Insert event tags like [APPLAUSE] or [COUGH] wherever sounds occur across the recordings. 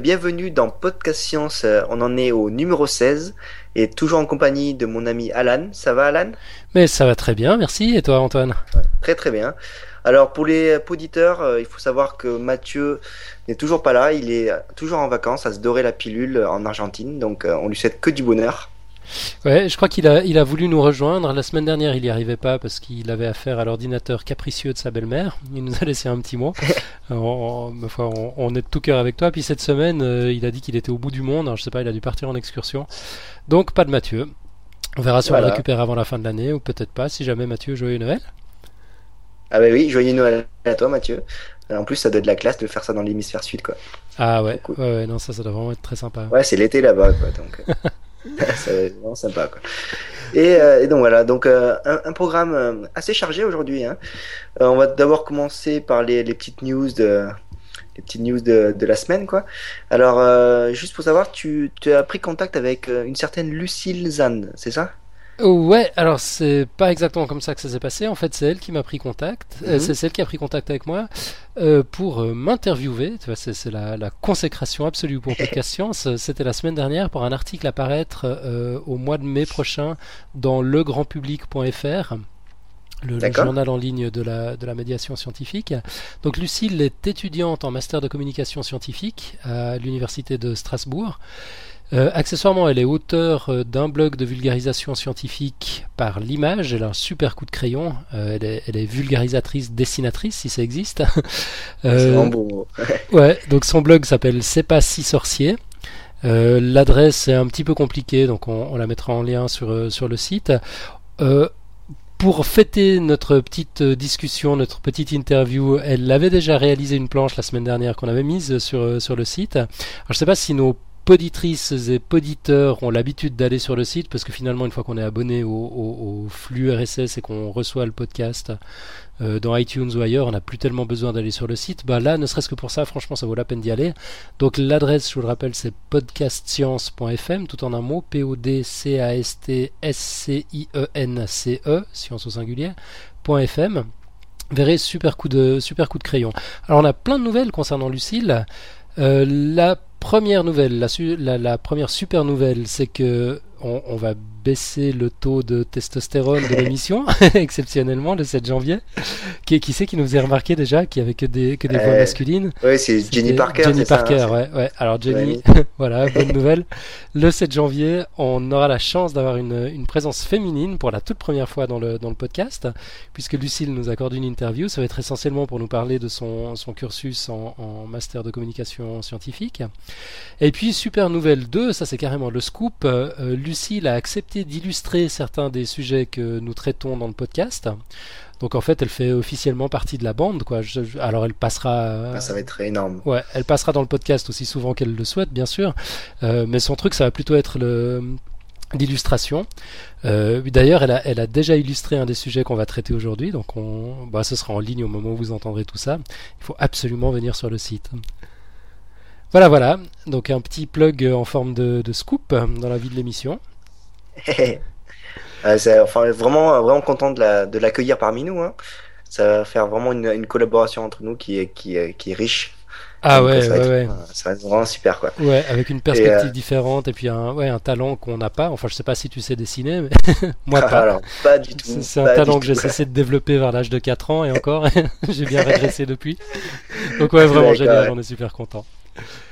Bienvenue dans Podcast Science. Euh, on en est au numéro 16 et toujours en compagnie de mon ami Alan. Ça va Alan? Mais ça va très bien, merci. Et toi Antoine? Très très bien. Alors pour les auditeurs, euh, il faut savoir que Mathieu n'est toujours pas là. Il est toujours en vacances à se dorer la pilule en Argentine. Donc euh, on lui souhaite que du bonheur. Ouais, je crois qu'il a, il a voulu nous rejoindre. La semaine dernière, il n'y arrivait pas parce qu'il avait affaire à l'ordinateur capricieux de sa belle-mère. Il nous a laissé un petit mot. [LAUGHS] on, on, on, est de tout cœur avec toi. Puis cette semaine, euh, il a dit qu'il était au bout du monde. Alors, je sais pas, il a dû partir en excursion. Donc, pas de Mathieu. On verra si on le récupère avant la fin de l'année ou peut-être pas. Si jamais Mathieu, joyeux Noël. Ah bah oui, joyeux Noël à toi Mathieu. En plus, ça doit être de la classe de faire ça dans l'hémisphère sud, quoi. Ah ouais, ouais, ouais, non, ça, ça doit vraiment être très sympa. Ouais, c'est l'été là-bas, quoi. Donc... [LAUGHS] [LAUGHS] c'est vraiment sympa. Quoi. Et, euh, donc voilà, donc euh, un, programme euh, assez chargé aujourd'hui. Hein. On va d'abord commencer par les, petites news de les petites news de, de la semaine, quoi. Alors, juste pour savoir, tu, tu, as pris contact avec une certaine Lucille Zand, c'est ça? Ouais, alors c'est pas exactement comme ça que ça s'est passé. En fait, c'est elle qui m'a pris contact. Mm -hmm. c'est celle qui a pris contact avec moi euh, pour euh, m'interviewer. C'est la, la, consécration absolue pour Podcast [LAUGHS] Science. C'était la semaine dernière pour un article à paraître euh, au mois de mai prochain dans legrandpublic.fr. Le, le, journal en ligne de la, de la médiation scientifique. Donc Lucille est étudiante en master de communication scientifique à l'université de Strasbourg. Euh, accessoirement, elle est auteure euh, d'un blog de vulgarisation scientifique par l'image. Elle a un super coup de crayon. Euh, elle, est, elle, est, vulgarisatrice, dessinatrice, si ça existe. [LAUGHS] C'est un bon mot. ouais, donc son blog s'appelle C'est pas si sorcier. L'adresse est un petit peu compliquée, donc on, on, la mettra en lien sur, sur le site. pour fêter notre petite discussion, notre petite interview, elle avait déjà réalisé une planche la semaine dernière qu'on avait mise sur, sur le site. Alors, je ne sais pas si nos poditrices et poditeurs ont l'habitude d'aller sur le site parce que finalement une fois qu'on est abonné au, flux RSS et qu'on reçoit le podcast euh, dans iTunes ou ailleurs, on n'a plus tellement besoin d'aller sur le site. Bah là, ne serait-ce que pour ça, franchement, ça vaut la peine d'y aller. Donc l'adresse, je vous le rappelle, c'est podcastscience.fm, tout en un mot, P-O-D-C-A-S-T-S-C-I-E-N-C-E, -E, science au singulier, .fm. Verrez, super coup de super coup de crayon. Alors on a plein de nouvelles concernant Lucille. Euh, la première nouvelle, la, la, la, première super nouvelle, c'est que on, on, va baisser le taux de testostérone de l'émission, [LAUGHS] exceptionnellement, le 7 janvier. Qui, qui c'est qui nous faisait remarqué déjà qu'il n'y avait que des, que des voix euh, masculines? Oui, c'est Jenny Parker. Jenny Parker, ça, hein, ouais, ouais. Alors Jenny, [LAUGHS] voilà, bonne nouvelle. Le 7 janvier, on aura la chance d'avoir une, une présence féminine pour la toute première fois dans le, dans le podcast, puisque Lucille nous accorde une interview. Ça va être essentiellement pour nous parler de son, son cursus en, en master de communication scientifique. Et puis, super nouvelle 2, ça c'est carrément le scoop. Euh, Lucille a accepté d'illustrer certains des sujets que nous traitons dans le podcast. Donc en fait, elle fait officiellement partie de la bande, quoi. Je, je, alors elle passera. Ah, ça va être énorme. Ouais, elle passera dans le podcast aussi souvent qu'elle le souhaite, bien sûr. Euh, mais son truc, ça va plutôt être le d'illustration. Euh, D'ailleurs, elle a, elle a déjà illustré un des sujets qu'on va traiter aujourd'hui, donc on, bah, ce sera en ligne au moment où vous entendrez tout ça. Il faut absolument venir sur le site. Voilà, voilà. Donc un petit plug en forme de, de scoop dans la vie de l'émission. [LAUGHS] euh, enfin, vraiment, vraiment content de l'accueillir la, parmi nous. Hein. Ça va faire vraiment une, une, collaboration entre nous qui est, qui, est, qui est riche. Ah ouais, ouais, ouais. Ça va être vraiment super quoi. Ouais, avec une perspective euh... différente et puis un, ouais, un talent qu'on n'a pas. Enfin, je sais pas si tu sais dessiner, mais [LAUGHS] moi [LAUGHS] pas. Alors, pas du tout. C'est un talent que j'ai cessé de développer vers l'âge de 4 ans et encore, j'ai bien régressé depuis. Donc ouais, vraiment génial, on est super content.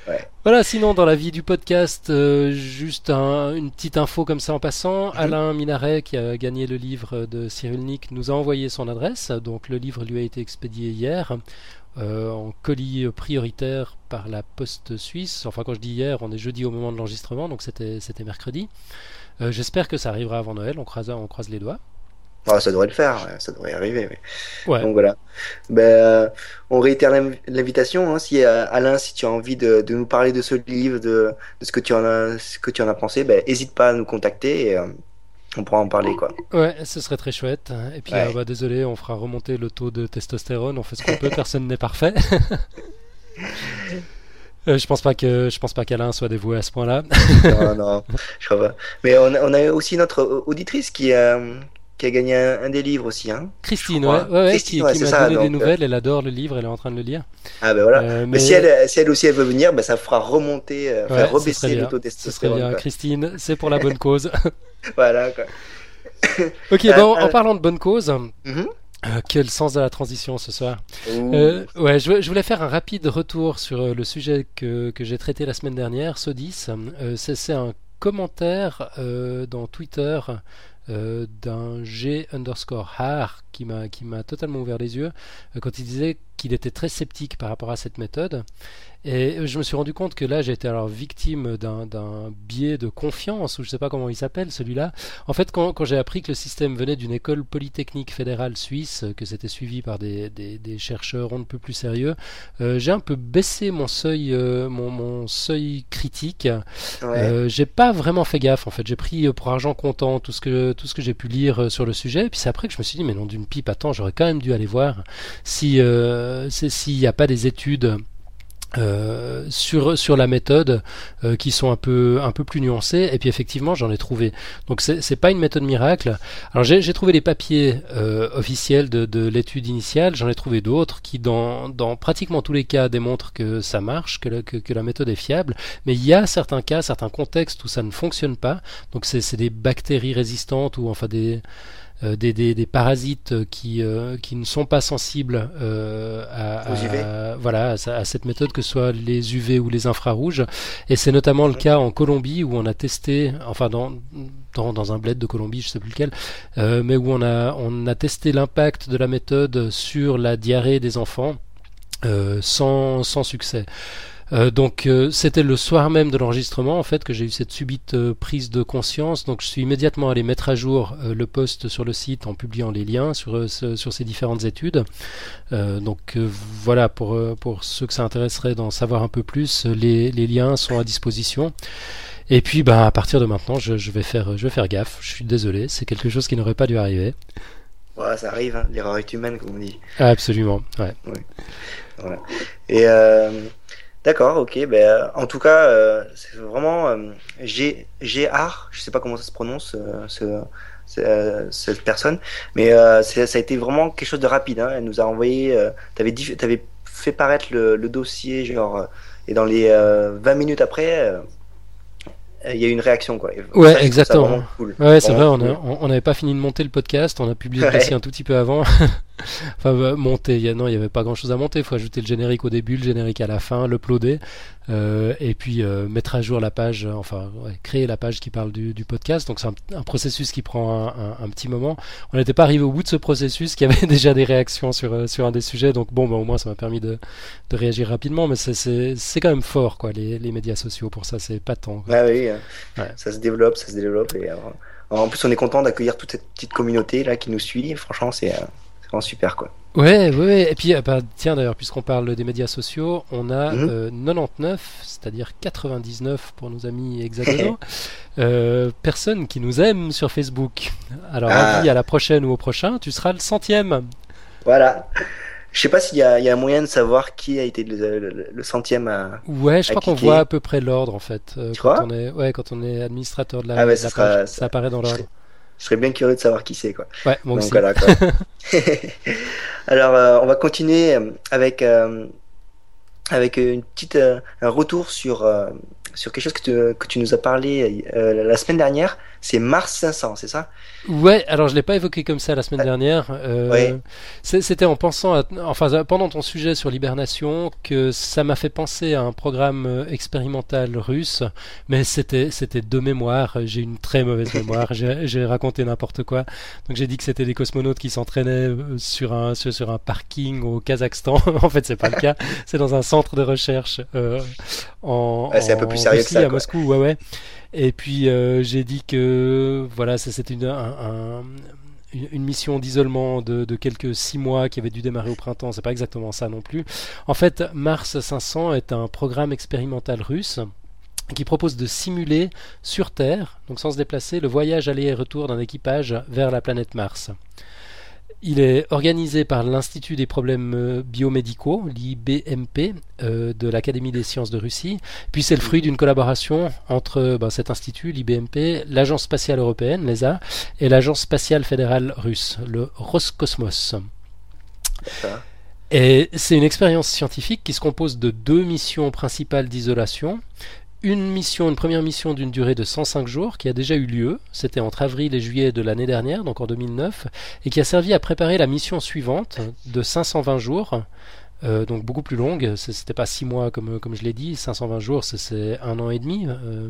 Ouais. Voilà, sinon dans la vie du podcast, euh, juste un, une petite info comme ça en passant. -hmm. Alain Minaret, qui a gagné le livre de Cyril Nick, nous a envoyé son adresse. Donc le livre lui a été expédié hier euh, en colis prioritaire par la poste suisse. Enfin quand je dis hier, on est jeudi au moment de l'enregistrement, donc c'était mercredi. Euh, J'espère que ça arrivera avant Noël, on croise, on croise les doigts. Ça devrait le faire, ça devrait y arriver. Ouais. Donc voilà. Ben, euh, on réitère l'invitation. Hein, si euh, Alain, si tu as envie de, de, nous parler de ce livre, de, de, ce que tu en as, ce que tu en as pensé, ben, hésite pas à nous contacter et euh, on pourra en parler quoi. Ouais, ce serait très chouette. Et puis ouais. bah, désolé, on fera remonter le taux de testostérone. On fait ce qu'on peut. [LAUGHS] Personne n'est parfait. [LAUGHS] je pense pas que je pense pas qu'Alain soit dévoué à ce point-là. non, non, je crois pas. Mais on a, on a aussi notre auditrice qui, euh, qui a gagné un, des livres aussi. Hein, Christine, ouais, ouais, Christine, qui, m'a donné des nouvelles. Elle adore le livre, elle est en train de le lire. Ah ben voilà. mais... si, elle, si elle aussi elle veut venir, ben, ça fera remonter, euh, enfin, rebaisser l'autotestostérone. Christine, c'est pour la bonne cause. [LAUGHS] voilà quoi. [LAUGHS] ok, bon, en parlant de bonne cause. Mhm. Euh, quel sens de la transition ce soir. Euh, ouais, je, voulais faire un rapide retour sur euh, le sujet que, que j'ai traité la semaine dernière, Sodis. c'est un commentaire dans Twitter d'un G underscore har qui m'a qui m'a totalement ouvert les yeux quand il disait qu'il était très sceptique par rapport à cette méthode et je me suis rendu compte que là, j'ai été alors victime d'un biais de confiance, ou je ne sais pas comment il s'appelle celui-là. En fait, quand, quand j'ai appris que le système venait d'une école polytechnique fédérale suisse, que c'était suivi par des, des, des, chercheurs on ne peut plus sérieux, euh, j'ai un peu baissé mon seuil, euh, mon, mon, seuil critique. Euh, j'ai pas vraiment fait gaffe. En fait, j'ai pris pour argent comptant tout ce que tout ce que j'ai pu lire sur le sujet. Et puis c'est après que je me suis dit, mais non d'une pipe, attends, j'aurais quand même dû aller voir si s'il n'y a pas des études euh, sur la méthode euh, qui sont un peu plus nuancées. Et puis effectivement j'en ai trouvé. Donc c'est c'est pas une méthode miracle. Alors j'ai trouvé les papiers euh, officiels de, de l'étude initiale. J'en ai trouvé d'autres qui dans pratiquement tous les cas démontrent que ça marche que la, méthode est fiable. Mais il y a certains cas certains contextes où ça ne fonctionne pas. Donc c'est c'est des bactéries résistantes ou enfin des euh, des, des, des, parasites qui, euh, qui ne sont pas sensibles euh, à, voilà, à, cette méthode, que ce soit les UV ou les infrarouges. Et c'est notamment le cas en Colombie où on a testé, enfin dans, dans, dans un bled de Colombie, je sais plus lequel, mais où on a, on a testé l'impact de la méthode sur la diarrhée des enfants sans, sans succès. Euh, donc euh, c'était le soir même de l'enregistrement en fait que j'ai eu cette subite euh, prise de conscience. Donc je suis immédiatement allé mettre à jour le post sur le site en publiant les liens sur sur ces différentes études. donc voilà pour pour ceux que ça intéresserait d'en savoir un peu plus, les, les liens sont à disposition. Et puis bah à partir de maintenant, je, je vais faire je vais faire gaffe. Je suis désolé, c'est quelque chose qui n'aurait pas dû arriver. Ouais, ça arrive, hein. l'erreur est humaine, comme on dit. absolument, ouais. Voilà. Et euh, D'accord, ok. Ben, euh, en tout cas, euh, c'est vraiment euh, G, Gr, je sais pas comment ça se prononce, ce, cette personne, mais ça a été vraiment quelque chose de rapide. Hein. Elle nous a envoyé, tu avais, fait paraître le, le, dossier, genre, et dans les 20 minutes après, il y a eu une réaction quoi. ouais, exactement. Cool. Ouais, c'est vrai, on n'avait pas fini de monter le podcast, on a publié le dossier un tout petit peu avant. [LAUGHS] [LAUGHS] enfin, bah, monter, il y a, non, il n'y avait pas grand chose à monter, il faut ajouter le générique au début, le générique à la fin, l'uploader, euh, et puis euh, mettre à jour la page, enfin, créer la page qui parle du, du podcast. Donc c'est un, processus qui prend un, un, petit moment. On n'était pas arrivé au bout de ce processus, qui avait [LAUGHS] déjà des réactions sur, euh, sur un des sujets, donc bon, bah, au moins ça m'a permis de, de réagir rapidement, mais c'est quand même fort, quoi, les, les médias sociaux pour ça, c'est pas tant. Bah oui, ouais. ça se développe, ça se développe, et en plus on est content d'accueillir toute cette petite communauté là qui nous suit. Franchement, c'est vraiment super quoi. Ouais, ouais, et puis euh, bah, tiens d'ailleurs, puisqu'on parle des médias sociaux, on a 99, mhm. euh, c'est-à-dire 99 pour nos amis hexagonaux, [LAUGHS] euh, personnes qui nous aiment sur Facebook. Alors, ah. à la prochaine ou au prochain, tu seras le centième. Voilà. Je sais pas s'il y, y, a un moyen de savoir qui a été le, centième à. Ouais, je crois qu'on voit à peu près l'ordre en fait. tu quand on est, ouais, quand on est administrateur de la, ah page, ça, apparaît dans l'ordre je serais bien curieux de savoir qui c'est. Quoi. Ouais, moi aussi. [LAUGHS] [LAUGHS] Alors, euh, on va continuer euh, avec, euh, avec une petite, un retour sur, sur quelque chose que tu, que tu nous as parlé la semaine dernière. C'est Mars 500, c'est ça? Ouais, alors je l'ai pas évoqué comme ça la semaine dernière. Euh, C'était en pensant, à, enfin pendant ton sujet sur l'hibernation, que ça m'a fait penser à un programme euh, expérimental russe, mais c'était c'était de mémoire. J'ai une très mauvaise mémoire. j'ai raconté n'importe quoi. Donc j'ai dit que c'était des cosmonautes qui s'entraînaient euh, sur un sur, un parking au Kazakhstan. [LAUGHS] en fait, c'est pas le cas. C'est dans un centre de recherche euh, en. c'est un peu plus sérieux que ça. À Moscou, ouais ouais. Et puis euh, j'ai dit que voilà, c'était une, un, une mission d'isolement de, de, quelques six mois qui avait dû démarrer au printemps. C'est pas exactement ça non plus. En fait, Mars 500 est un programme expérimental russe qui propose de simuler sur Terre, donc sans se déplacer, le voyage aller et retour d'un équipage vers la planète Mars. Il est organisé par l'Institut des problèmes biomédicaux, l'IBMP, de l'Académie des sciences de Russie. Puis c'est le fruit d'une collaboration entre ben, cet institut, l'IBMP, l'Agence spatiale européenne, l'ESA, et l'Agence spatiale fédérale russe, le Roscosmos. Et c'est une expérience scientifique qui se compose de deux missions principales d'isolation. Une mission, une première mission d'une durée de 105 jours qui a déjà eu lieu, c'était entre avril et juillet de l'année dernière, donc en 2009, et qui a servi à préparer la mission suivante de 520 jours, euh, donc beaucoup plus longue, c'était pas 6 mois comme, comme je l'ai dit, 520 jours c'est un an et demi euh,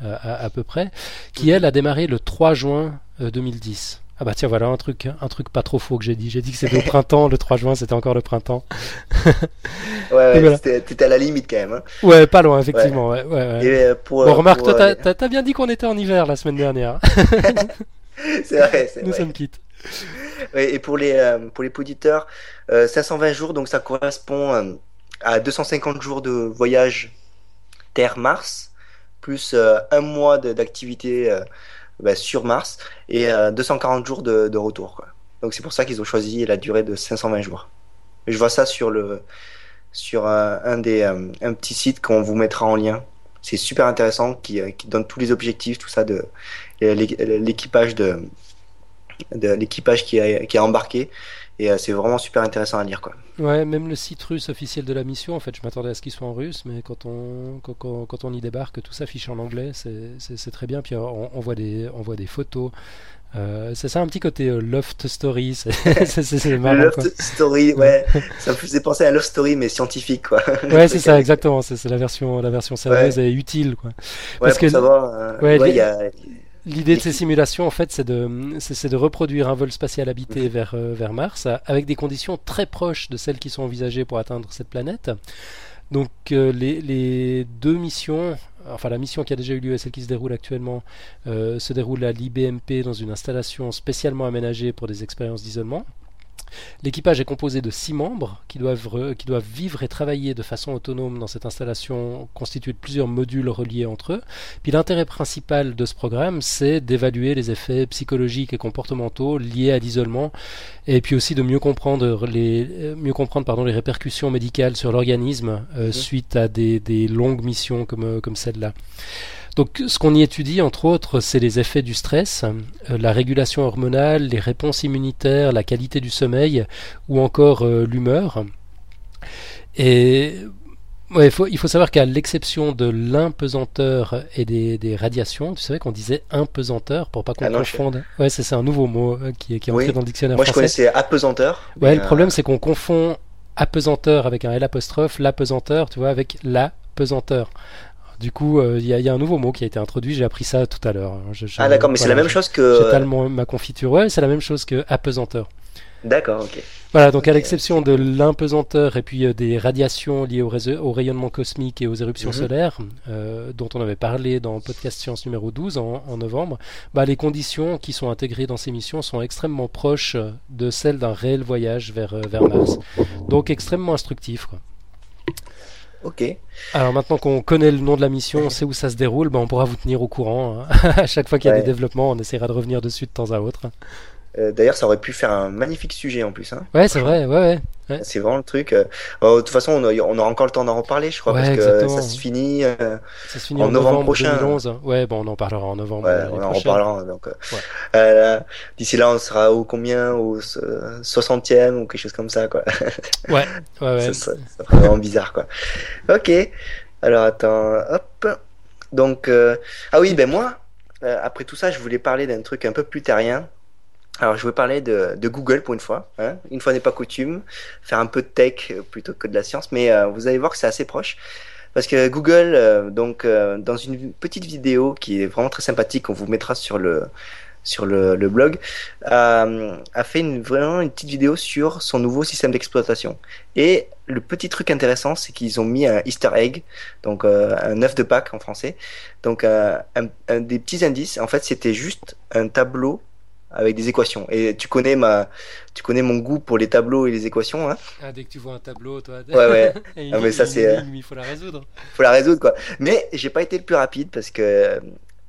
à, à, peu près, qui elle a démarré le 3 juin 2010. Ah bah tiens, voilà un truc, un truc pas trop faux que j'ai dit. J'ai dit que c'était au printemps, le 3 juin, c'était encore le printemps. ouais, ouais t'étais à la limite quand même. Hein. Ouais, pas loin, effectivement. Ouais. Ouais, euh, bon, euh, remarque, toi, euh, t'as bien dit qu'on était en hiver la semaine dernière. [LAUGHS] c'est vrai, c'est Nous sommes quittes. et pour les, pour les auditeurs, 520 jours, donc ça correspond à 250 jours de voyage Terre-Mars, plus un mois d'activité bah, sur Mars et 240 euh, jours de, retour. Donc c'est pour ça qu'ils ont choisi la durée de 520 jours. je vois ça sur le sur un, des euh, un petit site qu'on vous mettra en lien. C'est super intéressant qui, euh, qui, donne tous les objectifs, tout ça de l'équipage de, de l'équipage qui qui a embarqué et c'est vraiment super intéressant à lire quoi. Ouais, même le site russe officiel de la mission, en fait, je m'attendais à ce qu'il soit en russe, mais quand on, quand, quand, on y débarque, tout s'affiche en anglais, c'est très bien. Puis on, on, voit des, on voit des photos. Euh, c'est ça un petit côté euh, Loft Story, c'est [LAUGHS] marrant. Loft Story, ouais, ça me faisait penser à Loft Story mais scientifique quoi. Ouais, c'est ça exactement, c'est la version la version sérieuse et utile quoi. Parce que savoir, euh, ouais, il y a L'idée de ces simulations, en fait, c'est de, c'est de reproduire un vol spatial habité vers, euh, vers Mars avec des conditions très proches de celles qui sont envisagées pour atteindre cette planète. Donc euh, les, les, deux missions, enfin la mission qui a déjà eu lieu et celle qui se déroule actuellement, euh, se déroule à l'IBMP dans une installation spécialement aménagée pour des expériences d'isolement. L'équipage est composé de six membres qui doivent, qui doivent vivre et travailler de façon autonome dans cette installation constituée de plusieurs modules reliés entre eux. Puis l'intérêt principal de ce programme, c'est d'évaluer les effets psychologiques et comportementaux liés à l'isolement et puis aussi de mieux comprendre les, euh, mieux comprendre, pardon, les répercussions médicales sur l'organisme euh, mmh. suite à des, des longues missions comme, euh, comme celle-là. Donc ce qu'on y étudie, entre autres, c'est les effets du stress, euh, la régulation hormonale, les réponses immunitaires, la qualité du sommeil ou encore euh, l'humeur. Et il, faut, il faut savoir qu'à l'exception de l'impesanteur et des, radiations, tu savais qu'on disait impesanteur pour pas qu'on ah confonde. Ouais, c'est un nouveau mot euh, qui, qui est entré dans le dictionnaire Moi, je connaissais apesanteur. Ouais, le problème c'est qu'on confond apesanteur avec un L apostrophe, l'apesanteur, tu vois, avec la pesanteur. Du coup, euh, il y, a un nouveau mot qui a été introduit. J'ai appris ça tout à l'heure. ah d'accord, mais c'est la même chose que. Totalement ma confiture. Ouais, c'est la même chose que apesanteur. D'accord, ok. Voilà, donc à l'exception de l'impesanteur et puis euh, des radiations liées au, au, rayonnement cosmique et aux éruptions mhm. solaires, euh, dont on avait parlé dans podcast science numéro 12 en, novembre, bah, les conditions qui sont intégrées dans ces missions sont extrêmement proches de celles d'un réel voyage vers, vers Mars. Donc extrêmement instructif. Quoi. Ok. Alors maintenant qu'on connaît le nom de la mission, on sait où ça se déroule, ben on pourra vous tenir au courant. Hein. [LAUGHS] à chaque fois qu'il y a des développements, on essaiera de revenir dessus de temps à autre. Euh, d'ailleurs, ça aurait pu faire un magnifique sujet en plus. Hein. Ouais, c'est vrai, ouais, ouais. C'est vraiment le truc. Euh, oh, de toute façon, on, aura encore le temps d'en reparler, je crois, parce que ça se finit, euh, ça se finit en, novembre, prochain. 2011. Ouais, bon, on en parlera en novembre. Ouais, on en reparlera. Donc, d'ici là, on sera au combien, au 60e ou quelque chose comme ça, quoi. ouais, ouais, [LAUGHS] ouais. ça, ça, ça vraiment bizarre, quoi. Ok. Alors attends, hop. Donc, ah oui, ben moi, après tout ça, je voulais parler d'un truc un peu plus terrien. Alors, je vais parler de, de, Google pour une fois. Hein. Une fois n'est pas coutume, faire un peu de tech plutôt que de la science, mais euh, vous allez voir que c'est assez proche. Parce que Google, euh, donc, euh, dans une petite vidéo qui est vraiment très sympathique, on vous mettra sur le, sur le, le blog, a fait une, vraiment une petite vidéo sur son nouveau système d'exploitation. Et le petit truc intéressant, c'est qu'ils ont mis un Easter egg, donc un œuf de Pâques en français. Donc, un, un des petits indices, en fait, c'était juste un tableau avec des équations. Et tu connais ma, tu connais mon goût pour les tableaux et les équations. Hein? Ah, dès que tu vois un tableau, toi. Ouais, ouais. [LAUGHS] ah, mais ça c'est. Euh, il faut la résoudre. Faut la résoudre quoi. Mais j'ai pas été le plus rapide parce que.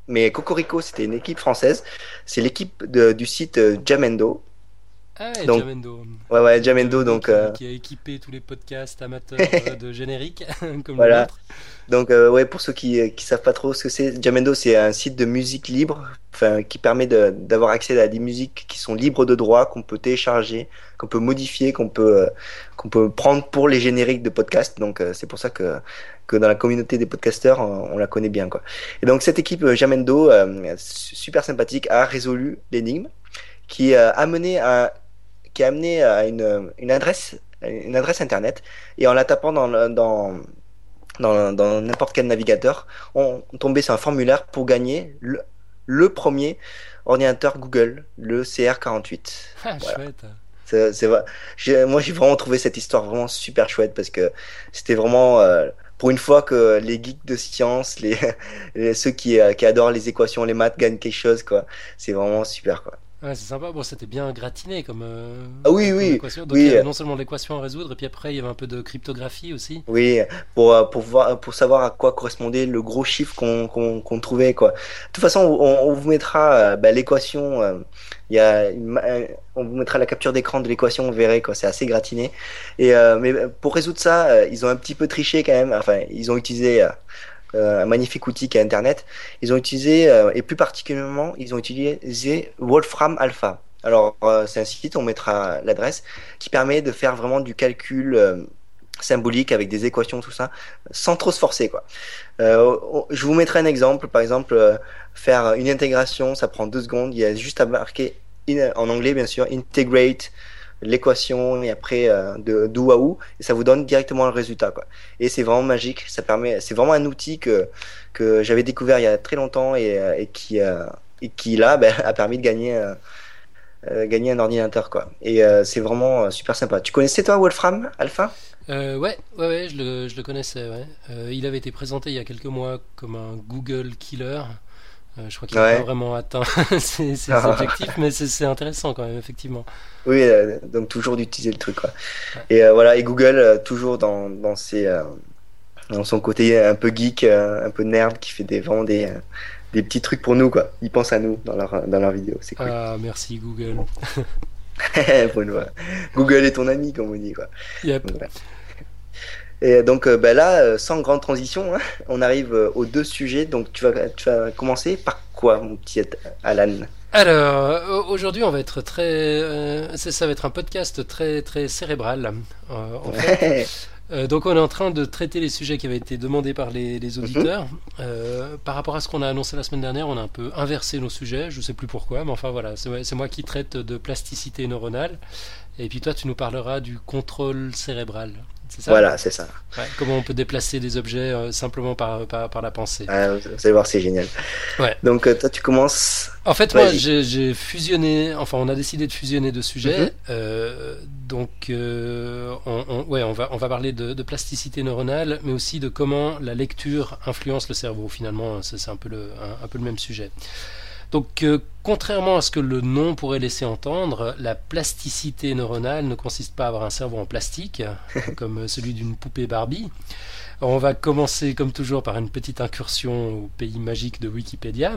Mais Cocorico, c'était une équipe française. C'est l'équipe du site euh, Jamendo. Ah ouais, Donc, Jamendo. Ouais, ouais, Jamendo, donc. qui, euh, qui a équipé tous les podcasts amateurs [LAUGHS] euh, de générique, [LAUGHS] comme Voilà. Donc, euh, ouais, pour ceux qui qui savent pas trop ce que c'est, Jamendo, c'est un site de musique libre, enfin, qui permet d'avoir accès à des musiques qui sont libres de droit, qu'on peut télécharger, qu'on peut modifier, qu'on peut euh, qu'on peut prendre pour les génériques de podcasts. Donc, c'est pour ça que que dans la communauté des podcasteurs, on, on la connaît bien, quoi. Et donc, cette équipe Jamendo, su- super sympathique, a résolu l'énigme, qui a mené à qui a amené à une une adresse une adresse internet et en la tapant dans le- dans dans n'importe quel navigateur, on, tombait sur un formulaire pour gagner le, le premier ordinateur Google, le CR48. Ah, Voilà. chouette. C'est, moi, j'ai vraiment trouvé cette histoire vraiment super chouette parce que c'était vraiment euh, pour une fois que les geeks de science, les, [LAUGHS] les- ceux qui, euh, qui adorent les équations, les maths gagnent quelque chose, quoi. C'est vraiment super, quoi. Ouais, c'est sympa. Bon, c'était bien gratiné comme. euh, Ah oui, comme oui, équation. Donc oui. il y avait non seulement l'équation à résoudre, et puis après il y avait un peu de cryptographie aussi. Oui, pour, euh, pour, voir, pour savoir à quoi correspondait le gros chiffre qu'on qu'on trouvait, quoi. De toute façon, on, on vous mettra euh, bah, l'équation. euh, il y a une ma- on vous mettra la capture d'écran de l'équation, vous verrez. C'est assez gratiné. Et, euh, mais pour résoudre ça, ils ont un petit peu triché quand même. Enfin, ils ont utilisé un magnifique outil qui est Internet. Ils ont utilisé, euh, et plus particulièrement, ils ont utilisé Wolfram Alpha. Alors, euh, c'est un site, on mettra l'adresse, qui permet de faire vraiment du calcul euh, symbolique avec des équations, tout ça, sans trop se forcer, quoi. Euh, je vous mettrai un exemple. Par exemple, euh, faire une intégration, ça prend deux secondes. Il y a juste à marquer, en anglais bien sûr, integrate l'équation et après euh, de d'où à où et ça vous donne directement le résultat quoi et c'est vraiment magique ça permet c'est vraiment un outil que que j'avais découvert il y a très longtemps et, euh, et qui euh, et qui là [LAUGHS] ben, a permis de gagner gagner un ordinateur quoi et c'est vraiment super sympa tu connaissais toi Wolfram Alpha? Ouais, ouais, ouais, je le, je le connaissais. Il avait été présenté il y a quelques mois comme un Google killer. Euh, je crois qu'il n'a Ouais. pas vraiment atteint [LAUGHS] ses, ses Ah. objectifs, mais c'est intéressant quand même, effectivement. Oui, euh, donc toujours d'utiliser le truc quoi. Et euh, voilà, et Google toujours dans dans ses dans son côté un peu geek, un peu nerd, qui fait des vraiment des des petits trucs pour nous quoi. Ils pensent à nous dans leur dans leurs vidéos, c'est cool. Ah, merci Google. [LAUGHS] Google est ton ami comme on dit quoi. Yep. Donc. Et donc euh, bah là, euh, sans grande transition, hein, on arrive euh, aux deux sujets. Donc tu vas tu vas commencer par quoi, mon petit Alan? Alors, aujourd'hui, on va être très. euh, ça va être un podcast très, très cérébral. euh, en fait. [LAUGHS] Euh, donc on est en train de traiter les sujets qui avaient été demandés par les, les auditeurs. Par rapport à ce qu'on a annoncé la semaine dernière, on a un peu inversé nos sujets, je sais plus pourquoi, mais enfin voilà, c'est moi qui traite de plasticité neuronale. Et puis toi, tu nous parleras du contrôle cérébral. C'est ça Voilà, c'est ça. Ouais, Comment on peut déplacer des objets euh, simplement par, par, par la pensée. Ah, vous allez voir, c'est génial. Ouais. Donc euh, toi, tu commences. En fait, moi, j'ai fusionné, enfin, on a décidé de fusionner deux sujets. Mhm. Euh, donc, euh, on, on- ouais, on va, on va parler de, de plasticité neuronale, mais aussi de comment la lecture influence le cerveau. Finalement, c'est un, peu le- un, un peu le même sujet. Donc, contrairement à ce que le nom pourrait laisser entendre, la plasticité neuronale ne consiste pas à avoir un cerveau en plastique, [LAUGHS] comme celui d'une poupée Barbie. On va commencer, comme toujours, par une petite incursion au pays magique de Wikipédia,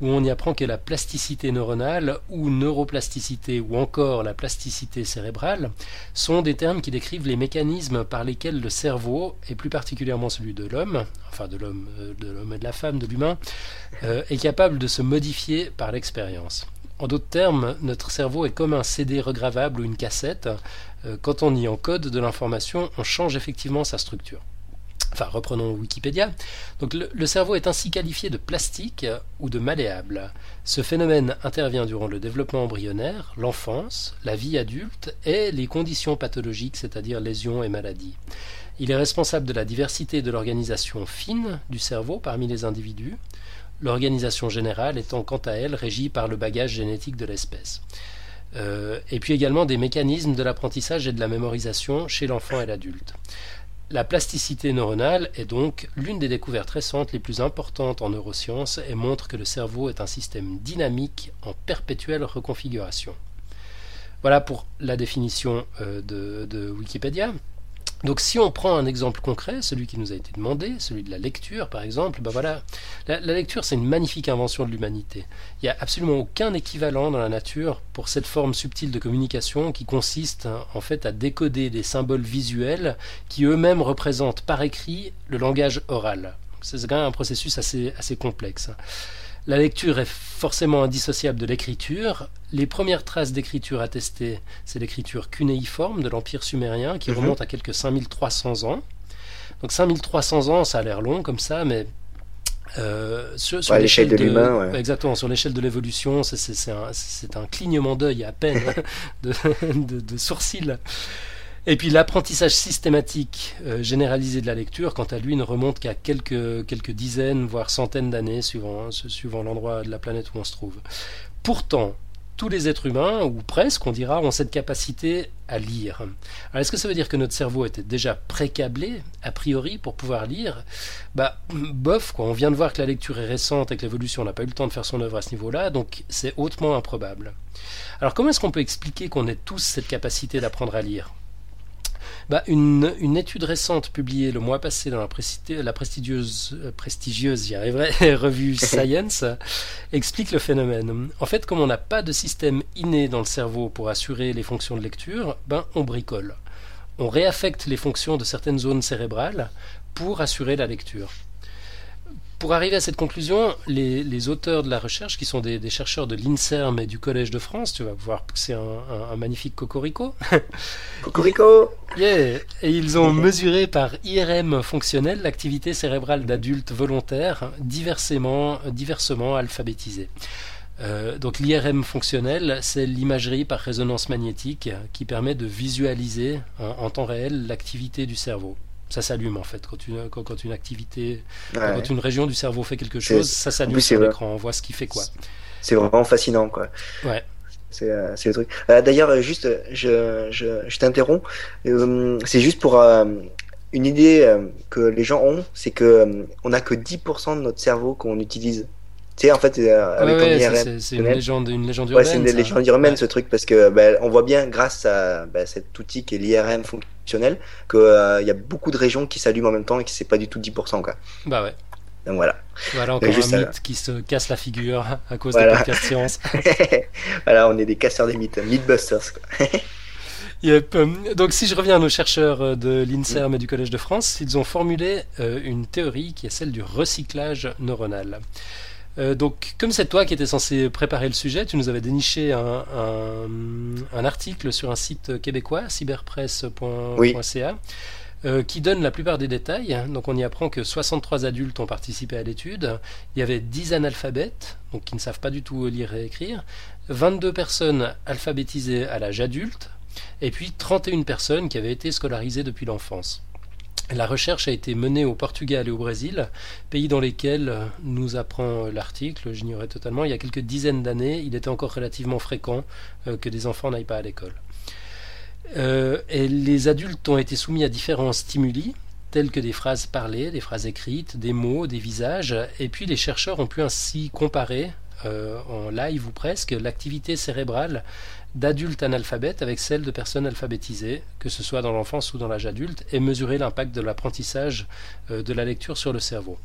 où on y apprend que la plasticité neuronale, ou neuroplasticité, ou encore la plasticité cérébrale, sont des termes qui décrivent les mécanismes par lesquels le cerveau, et plus particulièrement celui de l'homme, enfin de l'homme, euh, de l'homme et de la femme, de l'humain, euh, est capable de se modifier par l'expérience. En d'autres termes, notre cerveau est comme un CD regravable ou une cassette. Euh, Quand on y encode de l'information, on change effectivement sa structure. Enfin, reprenons Wikipédia. Donc, le, le cerveau est ainsi qualifié de plastique ou de malléable. Ce phénomène intervient durant le développement embryonnaire, l'enfance, la vie adulte et les conditions pathologiques, c'est-à-dire lésions et maladies. Il est responsable de la diversité de l'organisation fine du cerveau parmi les individus, l'organisation générale étant quant à elle régie par le bagage génétique de l'espèce. Euh, et puis également des mécanismes de l'apprentissage et de la mémorisation chez l'enfant et l'adulte. La plasticité neuronale est donc l'une des découvertes récentes les plus importantes en neurosciences et montre que le cerveau est un système dynamique en perpétuelle reconfiguration. Voilà pour la définition euh, de, de Wikipédia. Donc si on prend un exemple concret, celui qui nous a été demandé, celui de la lecture par exemple, ben voilà, la, lecture c'est une magnifique invention de l'humanité. Il n'y a absolument aucun équivalent dans la nature pour cette forme subtile de communication qui consiste en fait à décoder des symboles visuels qui eux-mêmes représentent par écrit le langage oral. C'est quand même un processus assez complexe. La lecture est forcément indissociable de l'écriture. Les premières traces d'écriture attestées, c'est l'écriture cunéiforme de l'Empire sumérien qui mhm. remonte à quelques 5300 ans. Donc 5300 ans, ça a l'air long comme ça, mais euh, sur, l'échelle de, l'humain, exactement, sur l'échelle de l'évolution, c'est un, clignement d'œil à peine [LAUGHS] de, de, de sourcils. Et puis l'apprentissage systématique euh, généralisé de la lecture, quant à lui, ne remonte qu'à quelques, dizaines, voire centaines d'années, suivant, suivant l'endroit de la planète où on se trouve. Pourtant, tous les êtres humains, ou presque, on dira, ont cette capacité à lire. Alors est-ce que ça veut dire que notre cerveau était déjà précablé, a priori, pour pouvoir lire? Bah, bof, quoi. On vient de voir que la lecture est récente et que l'évolution n'a pas eu le temps de faire son œuvre à ce niveau-là, donc c'est hautement improbable. Alors comment est-ce qu'on peut expliquer qu'on ait tous cette capacité d'apprendre à lire? Bah, une, une, étude récente publiée le mois passé dans la, la prestigieuse, euh, prestigieuse arriverai, [LAUGHS] revue [LAUGHS] Science explique le phénomène. En fait, comme on n'a pas de système inné dans le cerveau pour assurer les fonctions de lecture, ben, on bricole. On réaffecte les fonctions de certaines zones cérébrales pour assurer la lecture. Pour arriver à cette conclusion, les, auteurs de la recherche, qui sont des, chercheurs de l'INSERM et du Collège de France, tu vas voir pousser un, un, magnifique cocorico. [LAUGHS] Cocorico yeah. Et ils ont mesuré par IRM fonctionnel l'activité cérébrale d'adultes volontaires diversement, diversement alphabétisés. Euh, donc l'IRM fonctionnel, c'est l'imagerie par résonance magnétique qui permet de visualiser en temps réel l'activité du cerveau ça s'allume en fait quand une, quand, une activité, quand une région du cerveau fait quelque chose, ça s'allume sur l'écran, on voit ce qui fait quoi. C'est vraiment fascinant quoi. Ouais. C'est euh, le truc. Euh, d'ailleurs, euh, juste, je, je, je t'interromps. c'est juste pour une idée que les gens ont, c'est que on a que 10% de notre cerveau qu'on utilise. Tu sais, en fait, avec ouais. C'est une légende, une légende urbaine. Ouais, c'est une légende urbaine, ce truc, parce que ben, on voit bien, grâce à ben, cet outil qui est l'IRM qu'il euh, y a beaucoup de régions qui s'allument en même temps et qui c'est pas du tout 10%. Quoi. Bah ouais. Donc voilà. Voilà encore un mythe qui se casse la figure [LAUGHS] à cause des podcasts science. [LAUGHS] voilà, on est des casseurs des mythes, mythbusters. Quoi. [LAUGHS] Euh, donc si je reviens à nos chercheurs euh, de l'INSERM et du Collège de France, ils ont formulé une théorie qui est celle du recyclage neuronal. Euh, donc, comme c'est toi qui étais censé préparer le sujet, tu nous avais déniché un, article sur un site québécois, cyberpresse.ca, euh, qui donne la plupart des détails. Donc, on y apprend que 63 adultes ont participé à l'étude. Il y avait 10 analphabètes, donc qui ne savent pas du tout lire et écrire, 22 personnes alphabétisées à l'âge adulte, et puis 31 personnes qui avaient été scolarisées depuis l'enfance. La recherche a été menée au Portugal et au Brésil, pays dans lesquels, euh, nous apprend l'article, j'ignorais totalement, il y a quelques dizaines d'années, il était encore relativement fréquent euh, que des enfants n'aillent pas à l'école. Euh, les adultes ont été soumis à différents stimuli, tels que des phrases parlées, des phrases écrites, des mots, des visages, et puis les chercheurs ont pu ainsi comparer, en live ou presque, l'activité cérébrale d'adultes analphabètes avec celle de personnes alphabétisées, que ce soit dans l'enfance ou dans l'âge adulte, et mesurer l'impact de l'apprentissage euh, de la lecture sur le cerveau.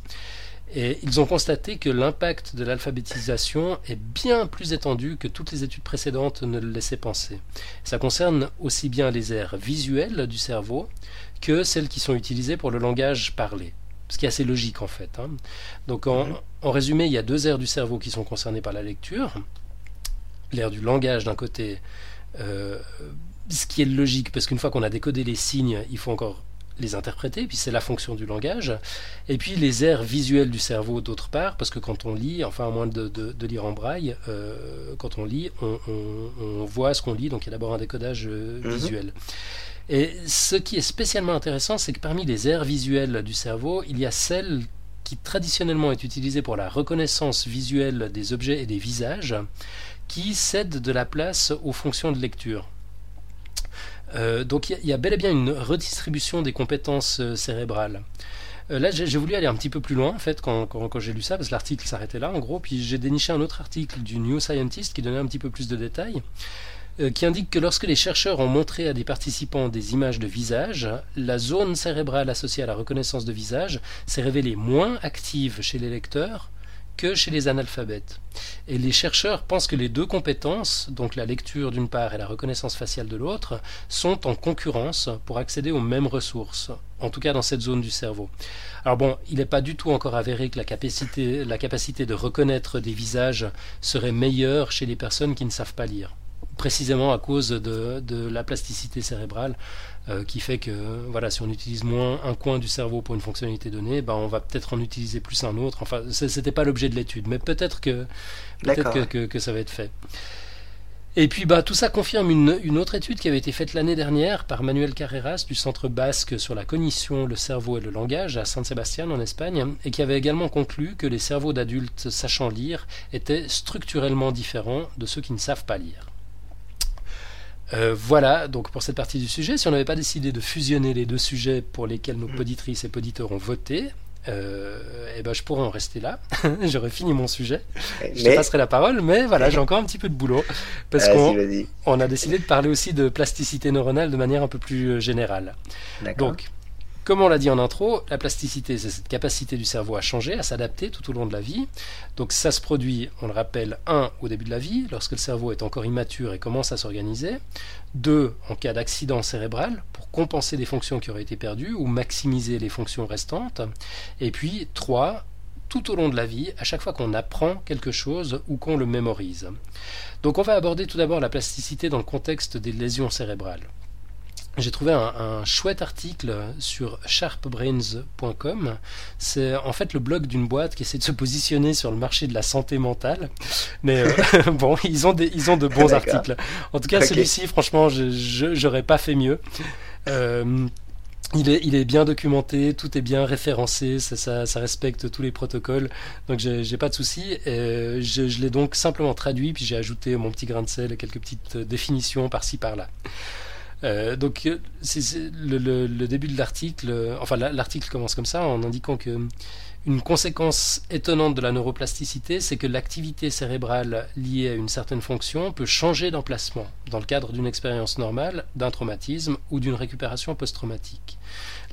Et ils ont constaté que l'impact de l'alphabétisation est bien plus étendu que toutes les études précédentes ne le laissaient penser. Ça concerne aussi bien les aires visuelles du cerveau que celles qui sont utilisées pour le langage parlé. Ce qui est assez logique en fait. Hein. Donc en, en résumé, il y a deux aires du cerveau qui sont concernées par la lecture l'ère du langage d'un côté, euh, ce qui est logique, parce qu'une fois qu'on a décodé les signes, il faut encore les interpréter, puis c'est la fonction du langage, et puis les aires visuelles du cerveau d'autre part, parce que quand on lit, enfin à moins de, lire en braille, euh, quand on lit, on, voit ce qu'on lit, donc il y a d'abord un décodage euh, mhm. visuel. Et ce qui est spécialement intéressant, c'est que parmi les aires visuelles du cerveau, il y a celle qui traditionnellement est utilisée pour la reconnaissance visuelle des objets et des visages, qui cède de la place aux fonctions de lecture. Euh, donc il y, a bel et bien une redistribution des compétences euh, cérébrales. Euh, là, j'ai voulu aller un petit peu plus loin, en fait, quand, quand, j'ai lu ça, parce que l'article s'arrêtait là, en gros, puis j'ai déniché un autre article du New Scientist qui donnait un petit peu plus de détails. qui indique que lorsque les chercheurs ont montré à des participants des images de visage, la zone cérébrale associée à la reconnaissance de visage s'est révélée moins active chez les lecteurs chez les analphabètes. Et les chercheurs pensent que les deux compétences, donc la lecture d'une part et la reconnaissance faciale de l'autre, sont en concurrence pour accéder aux mêmes ressources, en tout cas dans cette zone du cerveau. Alors bon, il n'est pas du tout encore avéré que la capacité de reconnaître des visages serait meilleure chez les personnes qui ne savent pas lire précisément à cause de, la plasticité cérébrale euh, qui fait que voilà, si on utilise moins un coin du cerveau pour une fonctionnalité donnée, ben, on va peut-être en utiliser plus un autre. Enfin, c'était pas l'objet de l'étude, mais peut-être que, peut que, ça va être fait. Et puis bah, tout ça confirme une, autre étude qui avait été faite l'année dernière par Manuel Carreras du Centre basque sur la cognition, le cerveau et le langage à San Sebastián en Espagne, et qui avait également conclu que les cerveaux d'adultes sachant lire étaient structurellement différents de ceux qui ne savent pas lire. Euh, voilà donc pour cette partie du sujet. Si on n'avait pas décidé de fusionner les deux sujets pour lesquels nos mm. poditrices et poditeurs ont voté, euh, eh ben je pourrais en rester là. [LAUGHS] J'aurais fini mon sujet. Je te passerai la parole, mais voilà, j'ai encore un petit peu de boulot parce qu'on on a décidé de parler aussi de plasticité neuronale de manière un peu plus générale. Donc comme on l'a dit en intro, la plasticité, c'est cette capacité du cerveau à changer, à s'adapter tout au long de la vie. Donc ça se produit, on le rappelle, un, au début de la vie, lorsque le cerveau est encore immature et commence à s'organiser. Deux, en cas d'accident cérébral, pour compenser des fonctions qui auraient été perdues ou maximiser les fonctions restantes. Et puis trois, tout au long de la vie, à chaque fois qu'on apprend quelque chose ou qu'on le mémorise. Donc on va aborder tout d'abord la plasticité dans le contexte des lésions cérébrales j'ai trouvé un, chouette article sur sharpbrains.com. C'est en fait le blog d'une boîte qui essaie de se positionner sur le marché de la santé mentale. Mais euh, [LAUGHS] bon, ils ont, des, ils ont de bons articles. En tout cas, celui-ci, franchement, je n'aurais pas fait mieux. Euh, il est, il est, bien documenté, tout est bien référencé, ça, ça, respecte tous les protocoles, donc j'ai pas de souci. Je, je l'ai donc simplement traduit, puis j'ai ajouté mon petit grain de sel et quelques petites définitions par-ci par-là. Euh, donc c'est le, le, début de l'article, enfin l'article commence comme ça en indiquant que une conséquence étonnante de la neuroplasticité, c'est que l'activité cérébrale liée à une certaine fonction peut changer d'emplacement dans le cadre d'une expérience normale, d'un traumatisme ou d'une récupération post-traumatique.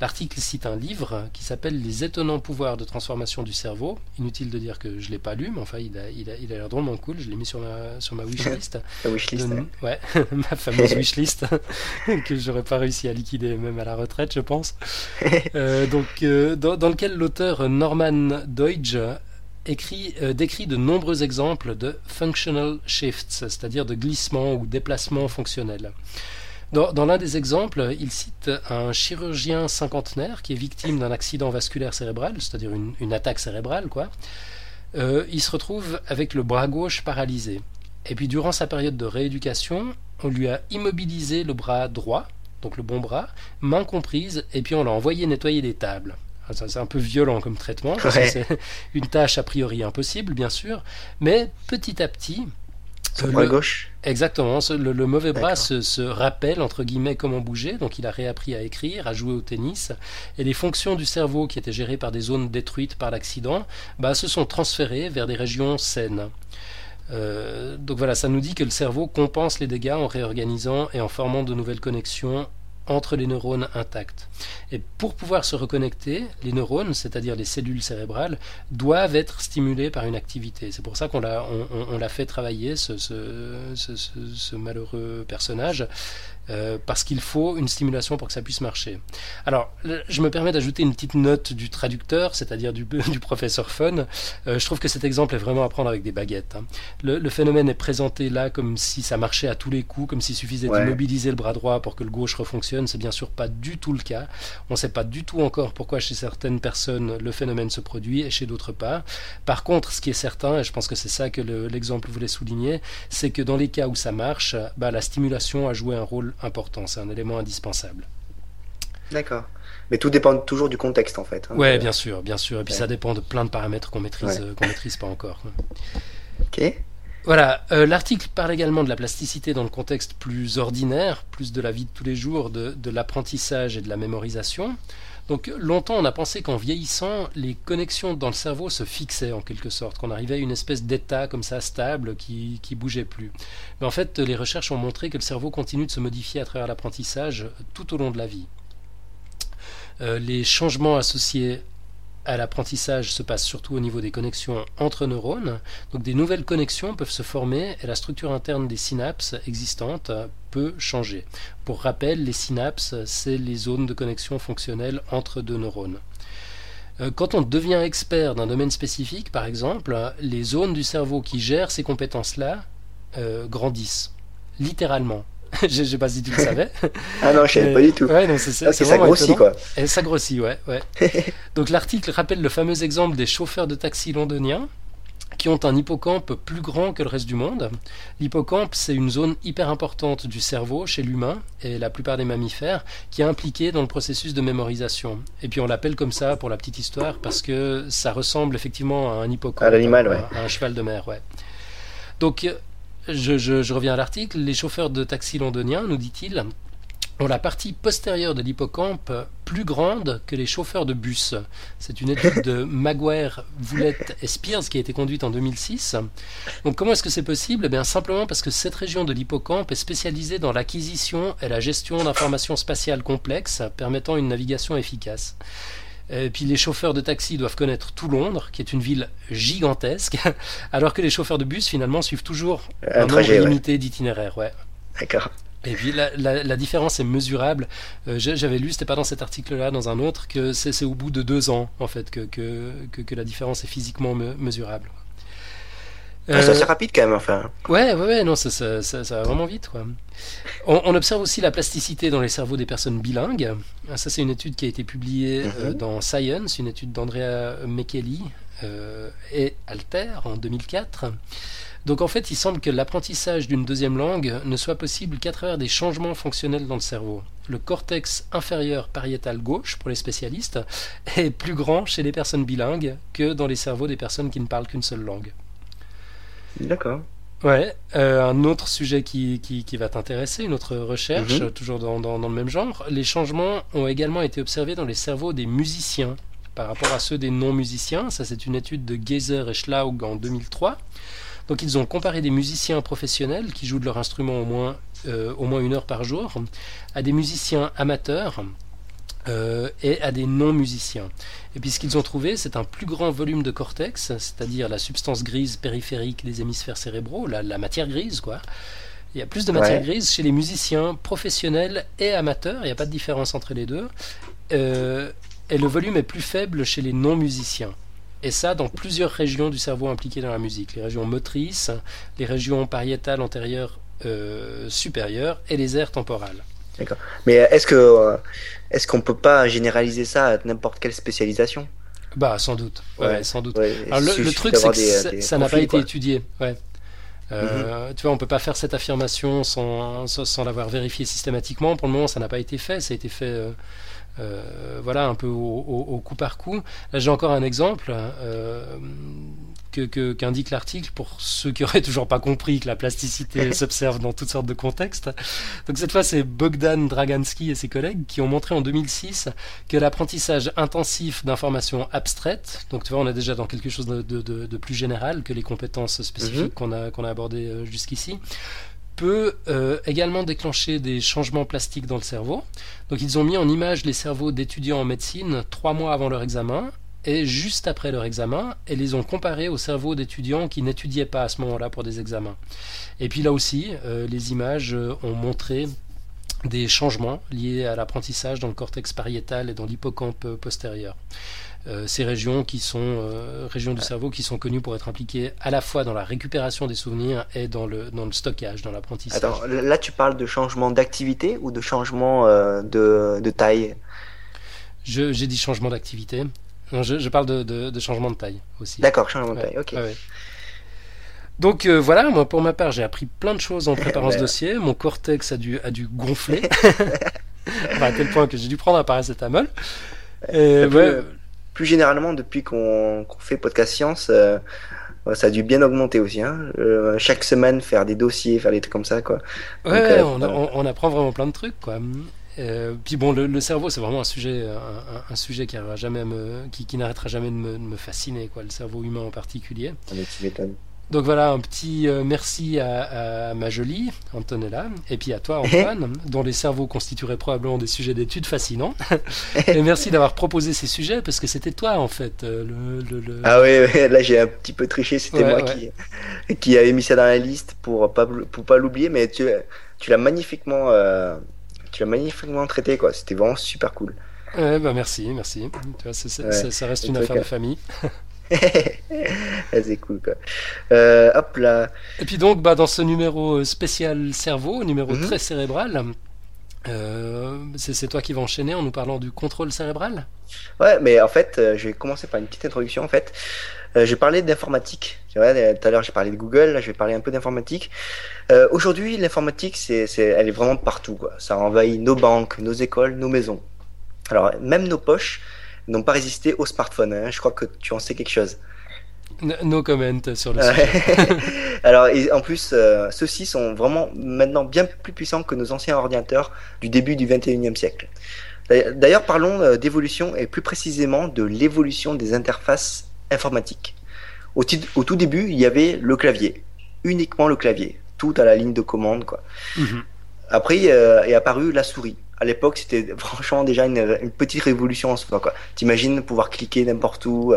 L'article cite un livre qui s'appelle Les étonnants pouvoirs de transformation du cerveau. Inutile de dire que je ne l'ai pas lu, mais enfin, il a, il a, il a l'air drôlement cool. Je l'ai mis sur ma, sur ma wishlist. [LAUGHS] wishlist, ouais. [LAUGHS] ma fameuse wishlist [LAUGHS] que j'aurais pas réussi à liquider même à la retraite, je pense. Euh, donc, euh, dans, dans, lequel l'auteur Norman Deutsch écrit, euh, décrit de nombreux exemples de functional shifts, c'est-à-dire de glissements ou déplacements fonctionnels. Dans, l'un des exemples, il cite un chirurgien cinquantenaire qui est victime d'un accident vasculaire cérébral, c'est-à-dire une, attaque cérébrale, quoi. Euh, il se retrouve avec le bras gauche paralysé. Et puis durant sa période de rééducation, on lui a immobilisé le bras droit, donc le bon bras, main comprise, et puis on l'a envoyé nettoyer des tables. C'est un peu violent comme traitement, c'est [LAUGHS] une tâche a priori impossible, bien sûr, mais petit à petit, bras gauche Exactement. Le, mauvais bras se, rappelle, entre guillemets, comment bouger. Donc il a réappris à écrire, à jouer au tennis. Et les fonctions du cerveau qui étaient gérées par des zones détruites par l'accident bah, se sont transférées vers des régions saines. Euh, donc voilà, ça nous dit que le cerveau compense les dégâts en réorganisant et en formant de nouvelles connexions entre les neurones intacts. Et pour pouvoir se reconnecter, les neurones, c'est-à-dire les cellules cérébrales, doivent être stimulées par une activité. C'est pour ça qu'on l'a, on, fait travailler, ce, malheureux personnage, euh, parce qu'il faut une stimulation pour que ça puisse marcher. Alors, je me permets d'ajouter une petite note du traducteur, c'est-à-dire du, [LAUGHS] du, professeur Fun. Euh, je trouve que cet exemple est vraiment à prendre avec des baguettes. Hein. Le, phénomène est présenté là comme si ça marchait à tous les coups, comme s'il suffisait de mobiliser le bras droit pour que le gauche refonctionne. C'est bien sûr pas du tout le cas. On ne sait pas du tout encore pourquoi chez certaines personnes le phénomène se produit et chez d'autres pas. Par contre, ce qui est certain, et je pense que c'est ça que l'exemple voulait souligner, c'est que dans les cas où ça marche, bah, la stimulation a joué un rôle important, c'est un élément indispensable. D'accord. Mais tout dépend toujours du contexte en fait. Hein. ouais, bien sûr, bien sûr. Et puis ça dépend de plein de paramètres qu'on maîtrise, qu'on maîtrise pas encore. Ok. Voilà, euh, l'article parle également de la plasticité dans le contexte plus ordinaire, plus de la vie de tous les jours, de, de l'apprentissage et de la mémorisation. Donc longtemps on a pensé qu'en vieillissant, les connexions dans le cerveau se fixaient en quelque sorte, qu'on arrivait à une espèce d'état comme ça stable qui, qui bougeait plus. Mais en fait les recherches ont montré que le cerveau continue de se modifier à travers l'apprentissage tout au long de la vie. Euh, les changements associés à l'apprentissage se passent surtout au niveau des connexions entre neurones. Donc des nouvelles connexions peuvent se former et la structure interne des synapses existantes peut changer. Pour rappel, les synapses, c'est les zones de connexion fonctionnelles entre deux neurones. Euh, quand on devient expert d'un domaine spécifique, par exemple, les zones du cerveau qui gèrent ces compétences-là euh, grandissent, littéralement. [LAUGHS] je sais pas si tu le savais. [LAUGHS] ah non, je savais pas du tout. Ouais, non, c'est, ah, ça grossit quoi. Et ça grossit, ouais. ouais. [LAUGHS] Donc l'article rappelle le fameux exemple des chauffeurs de taxi londoniens qui ont un hippocampe plus grand que le reste du monde. L'hippocampe, c'est une zone hyper importante du cerveau chez l'humain et la plupart des mammifères qui est impliquée dans le processus de mémorisation. Et puis on l'appelle comme ça pour la petite histoire parce que ça ressemble effectivement à un hippocampe. À l'animal, ouais. À un cheval de mer, ouais. Donc je, reviens à l'article. Les chauffeurs de taxi londoniens, nous dit-il, ont la partie postérieure de l'hippocampe plus grande que les chauffeurs de bus. C'est une étude de [LAUGHS] Maguire, Voulette et Spears qui a été conduite en 2006. Donc comment est-ce que c'est possible? Eh bien simplement parce que cette région de l'hippocampe est spécialisée dans l'acquisition et la gestion d'informations spatiales complexes permettant une navigation efficace. Et puis les chauffeurs de taxi doivent connaître tout Londres, qui est une ville gigantesque, [LAUGHS] alors que les chauffeurs de bus finalement suivent toujours un, nombre limité d'itinéraires. Ouais. D'accord. Et puis la, la, différence est mesurable. Euh, j'avais lu, c'était pas dans cet article-là, dans un autre, que c'est au bout de deux ans en fait que, que, que, la différence est physiquement mesurable. Ah, c'est assez rapide quand même, enfin. Ouais, ouais, ouais, non, ça, ça, ça, va vraiment vite, quoi. On, observe aussi la plasticité dans les cerveaux des personnes bilingues. Ah, ça, c'est une étude qui a été publiée euh, mhm. dans Science, une étude d'Andrea Mekeli euh, et Alter en 2004. Donc en fait, il semble que l'apprentissage d'une deuxième langue ne soit possible qu'à travers des changements fonctionnels dans le cerveau. Le cortex inférieur pariétal gauche, pour les spécialistes, est plus grand chez les personnes bilingues que dans les cerveaux des personnes qui ne parlent qu'une seule langue. D'accord. Ouais, euh, un autre sujet qui, qui, va t'intéresser, une autre recherche, mhm. toujours dans, dans, le même genre. Les changements ont également été observés dans les cerveaux des musiciens par rapport à ceux des non-musiciens. Ça, c'est une étude de Geyser et Schlaug en 2003. Donc, ils ont comparé des musiciens professionnels qui jouent de leur instrument au moins, euh, au moins une heure par jour à des musiciens amateurs euh, et à des non-musiciens. Et puis ce qu'ils ont trouvé, c'est un plus grand volume de cortex, c'est-à-dire la substance grise périphérique des hémisphères cérébraux, la, matière grise, quoi. Il y a plus de matière grise chez les musiciens professionnels et amateurs, il n'y a pas de différence entre les deux. Euh, et le volume est plus faible chez les non-musiciens. Et ça dans plusieurs régions du cerveau impliquées dans la musique. Les régions motrices, les régions pariétales antérieures euh, supérieures et les aires temporales. D'accord. Mais est-ce que euh, est-ce qu'on peut pas généraliser ça à n'importe quelle spécialisation? Bah sans doute. Ouais, sans doute. le, truc c'est que ça n'a pas été étudié. Ouais. Euh, mhm. Tu vois, on peut pas faire cette affirmation sans, sans, l'avoir vérifié systématiquement. Pour le moment, ça n'a pas été fait. Ça a été fait, euh, euh voilà, un peu au, au, coup par coup. Là, j'ai encore un exemple. Qu'indique l'article pour ceux qui auraient [LAUGHS] toujours pas compris que la plasticité [LAUGHS] s'observe dans toutes sortes de contextes. Donc cette fois, c'est Bogdan Dragansky et ses collègues qui ont montré en 2006 que l'apprentissage intensif d'informations abstraites, donc tu vois, on est déjà dans quelque chose de, plus général que les compétences spécifiques mhm. qu'on a, qu'on a abordées euh, jusqu'ici, peut euh, également déclencher des changements plastiques dans le cerveau. Donc ils ont mis en image les cerveaux d'étudiants en médecine trois mois avant leur examen et juste après leur examen et les ont comparés au cerveau d'étudiants qui n'étudiaient pas à ce moment-là pour des examens. Et puis là aussi, euh, les images euh, ont montré des changements liés à l'apprentissage dans le cortex pariétal et dans l'hippocampe euh, postérieur. ces régions qui sont régions du cerveau qui sont connues pour être impliquées à la fois dans la récupération des souvenirs et dans le, dans le stockage, dans l'apprentissage. Attends, là tu parles de changement d'activité ou de changement de, de, taille? J'ai dit changement d'activité. Non, je, parle de, changement de taille aussi. D'accord, changement de taille, ok. Donc euh, voilà, moi pour ma part, j'ai appris plein de choses en préparant [LAUGHS] ce dossier. Mon cortex a dû, a dû gonfler, [LAUGHS] à tel point que j'ai dû prendre un paracétamol. Et, plus, plus, généralement, depuis qu'on fait podcast science, euh, ça a dû bien augmenter aussi. Hein. Euh, chaque semaine, faire des dossiers, faire des trucs comme ça, quoi. Ouais, on, on, apprend vraiment plein de trucs, quoi. Euh, puis bon, le, cerveau, c'est vraiment un sujet, un, sujet qui, jamais me, qui, qui n'arrêtera jamais de me, de me, fasciner, quoi, le cerveau humain en particulier. Tu m'étonnes. Donc voilà, un petit euh, merci à, ma jolie Antonella, et puis à toi [LAUGHS] Antoine, dont les cerveaux constitueraient probablement des sujets d'études fascinants. [LAUGHS] et merci d'avoir proposé ces sujets, parce que c'était toi en fait. Euh, le, Ah oui, [LAUGHS] là j'ai un petit peu triché, c'était moi Qui, qui avait mis ça dans la liste pour pas, pour pas l'oublier, mais tu, tu l'as magnifiquement, euh, tu l'as magnifiquement traité, quoi. c'était vraiment super cool. Ouais, bah merci, merci. Tu vois, ça reste une affaire de famille. [LAUGHS] [LAUGHS] c'est cool quoi. Euh, hop là. Et puis donc bah, dans ce numéro spécial cerveau, numéro mhm. très cérébral, euh, c'est toi qui vas enchaîner en nous parlant du contrôle cérébral? Ouais, mais en fait, euh, je vais commencer par une petite introduction. En fait, euh, j'ai parlé d'informatique. tout à l'heure, j'ai parlé de Google. Là, je vais parler un peu d'informatique. Aujourd'hui, l'informatique, c'est, elle est vraiment partout. Quoi. Ça envahit nos banques, nos écoles, nos maisons. Alors, même nos poches n'ont pas résisté au smartphone. Hein. Je crois que tu en sais quelque chose. No comment sur le sujet. [LAUGHS] Alors, en plus, euh, ceux-ci sont vraiment maintenant bien plus puissants que nos anciens ordinateurs du début du 21e siècle. D'ailleurs, parlons euh, d'évolution et plus précisément de l'évolution des interfaces informatiques. Au, au, tout début, il y avait le clavier, uniquement le clavier, tout à la ligne de commande. Quoi. Mhm. Après euh, est apparue la souris à l'époque, c'était [LAUGHS] franchement déjà une, petite révolution en soi. T'imagines pouvoir cliquer n'importe où,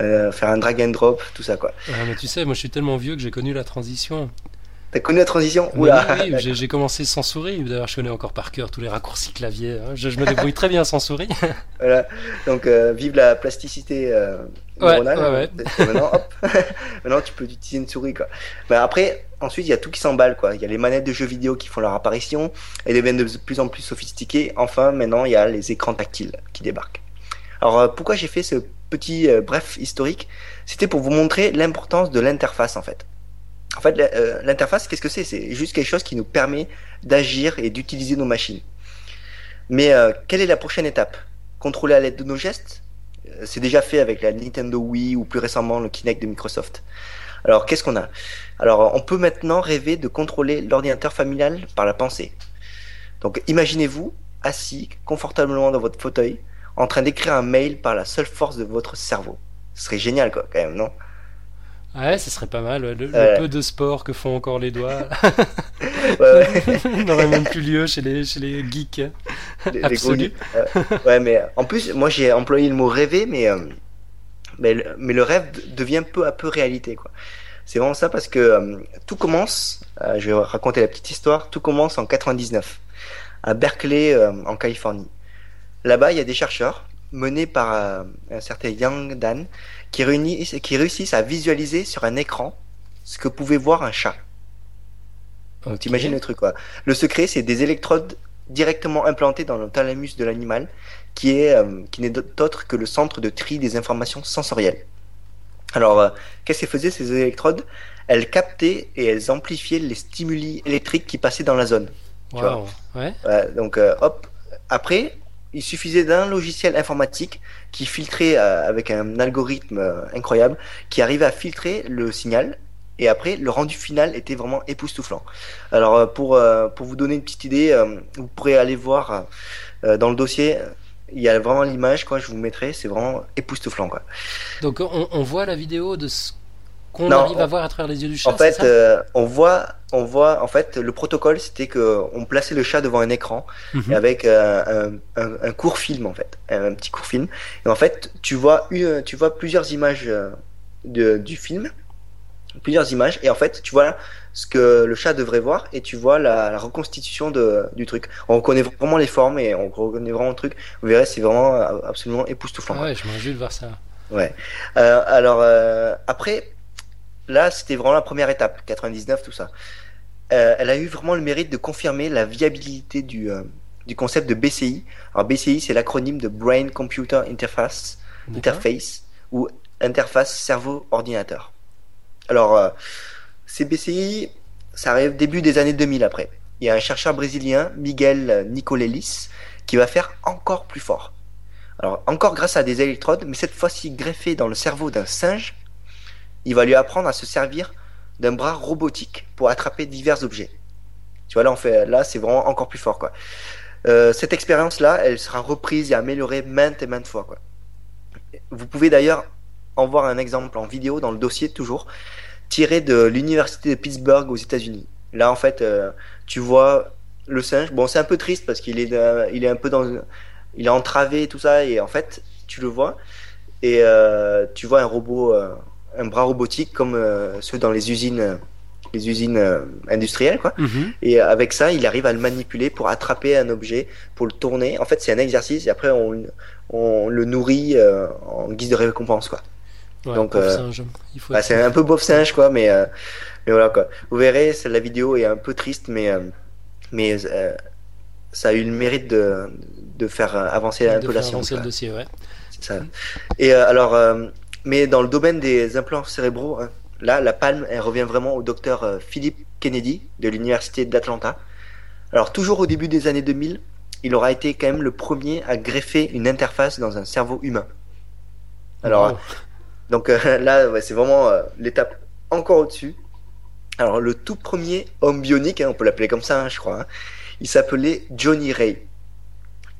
euh, faire un drag and drop, tout ça. Quoi. mais tu sais, moi je suis tellement vieux que j'ai connu la transition. T'as connu la transition Oula. Oui, [LAUGHS] j'ai commencé sans souris. D'ailleurs, je connais encore par cœur tous les raccourcis clavier. Hein. Je, me débrouille très bien sans souris. [LAUGHS] voilà. Donc, euh, vive la plasticité euh, neuronale. Ouais, maintenant, hop. [LAUGHS] maintenant, tu peux utiliser une souris. Quoi. Mais après, ensuite, il y a tout qui s'emballe. Quoi. Il y a les manettes de jeux vidéo qui font leur apparition et deviennent de plus en plus sophistiquées. Enfin, maintenant, il y a les écrans tactiles qui débarquent. Alors, euh, pourquoi j'ai fait ce petit bref historique? C'était pour vous montrer l'importance de l'interface, en fait. En fait, euh, l'interface, qu'est-ce que c'est? C'est juste quelque chose qui nous permet d'agir et d'utiliser nos machines. Mais euh, quelle est la prochaine étape? Contrôler à l'aide de nos gestes? Euh, C'est déjà fait avec la Nintendo Wii ou plus récemment le Kinect de Microsoft. Alors, qu'est-ce qu'on a? Alors, on peut maintenant rêver de contrôler l'ordinateur familial par la pensée. Donc, imaginez-vous assis confortablement dans votre fauteuil, en train d'écrire un mail par la seule force de votre cerveau. Ce serait génial, quoi, quand même, non? Ouais, ce serait pas mal. Le, peu de sport que font encore les doigts. [LAUGHS] [LAUGHS] n'aurait [LAUGHS] même plus lieu chez les, chez les geeks. Les, ouais, mais en plus, moi j'ai employé le mot rêver, mais, euh, mais, mais, le rêve devient peu à peu réalité. quoi. C'est vraiment ça parce que euh, tout commence, euh, je vais raconter la petite histoire, tout commence en 99, à Berkeley, en Californie. Là-bas, il y a des chercheurs menés par un certain Yang Dan qui, réunissent, qui réussissent à visualiser sur un écran ce que pouvait voir un chat. Okay. T'imagines le truc quoi. Le secret, c'est des électrodes directement implantées dans le thalamus de l'animal, qui est euh, qui n'est autre que le centre de tri des informations sensorielles. Alors, euh, qu'est-ce qu'elles faisaient ces électrodes? Elles captaient et elles amplifiaient les stimuli électriques qui passaient dans la zone. Wow. Ouais. donc, euh, hop. Après, il suffisait d'un logiciel informatique qui filtrait euh, avec un algorithme euh, incroyable, qui arrivait à filtrer le signal. Et après, le rendu final était vraiment époustouflant. Alors, euh, pour, pour vous donner une petite idée, vous pourrez aller voir dans le dossier. Il y a vraiment l'image, quoi. Je vous mettrai. C'est vraiment époustouflant, quoi. Donc, on, on voit la vidéo de ce qu'on arrive à voir à travers les yeux du chat. En fait, euh, on voit, on voit, en fait, le protocole, c'était que on plaçait le chat devant un écran mhm. avec euh, un, court film, en fait, un, petit court film. Et en fait, tu vois une, tu vois plusieurs images euh, de, du film, plusieurs images, et en fait, tu vois ce que le chat devrait voir, et tu vois la, reconstitution de, du truc. On reconnaît vraiment les formes et on reconnaît vraiment le truc. Vous verrez, c'est vraiment absolument époustouflant. Ah ouais, je m'en de voir ça. Ouais. alors après là, c'était vraiment la première étape, 99, tout ça. Euh, elle a eu vraiment le mérite de confirmer la viabilité du, euh, du concept de BCI. Alors BCI, c'est l'acronyme de Brain Computer Interface, Interface ou interface cerveau-ordinateur. Alors, euh, ces BCI, ça arrive début des années 2000 après. Il y a un chercheur brésilien, Miguel Nicolelis, qui va faire encore plus fort. Alors, encore grâce à des électrodes, mais cette fois-ci greffées dans le cerveau d'un singe il va lui apprendre à se servir d'un bras robotique pour attraper divers objets. Tu vois, là, on fait, là, c'est vraiment encore plus fort, quoi. Euh, cette expérience-là, elle sera reprise et améliorée maintes et maintes fois. Quoi. Vous pouvez d'ailleurs en voir un exemple en vidéo dans le dossier toujours, tiré de l'université de Pittsburgh aux États-Unis. Là, en fait, euh, tu vois le singe. Bon, c'est un peu triste parce qu'il est, il est un peu dans, il est entravé et tout ça, et en fait, tu le vois et euh, tu vois un robot, euh, un bras robotique comme euh, ceux dans les usines, les usines euh, industrielles, quoi. Mhm. Et avec ça, il arrive à le manipuler pour attraper un objet, pour le tourner. En fait, c'est un exercice et après, on, on le nourrit euh, en guise de récompense, quoi. Ouais, Donc, euh, Bah, être- c'est un peu bof singe, quoi, mais, euh, mais voilà, quoi. Vous verrez, la vidéo est un peu triste, mais, euh, mais euh, ça a eu le mérite de, de faire euh, avancer un de peu la science. avancer le dossier, ouais. Ça. Et euh, alors, euh, mais dans le domaine des implants cérébraux, hein, là, la palme, elle revient vraiment au docteur euh, Philip Kennedy de l'université d'Atlanta. Alors, toujours au début des années 2000, il aura été quand même le premier à greffer une interface dans un cerveau humain. Alors, Wow. donc euh, [LAUGHS] là, ouais, c'est vraiment euh, l'étape encore au-dessus. Alors, le tout premier homme bionique, hein, on peut l'appeler comme ça, hein, je crois, hein, il s'appelait Johnny Ray.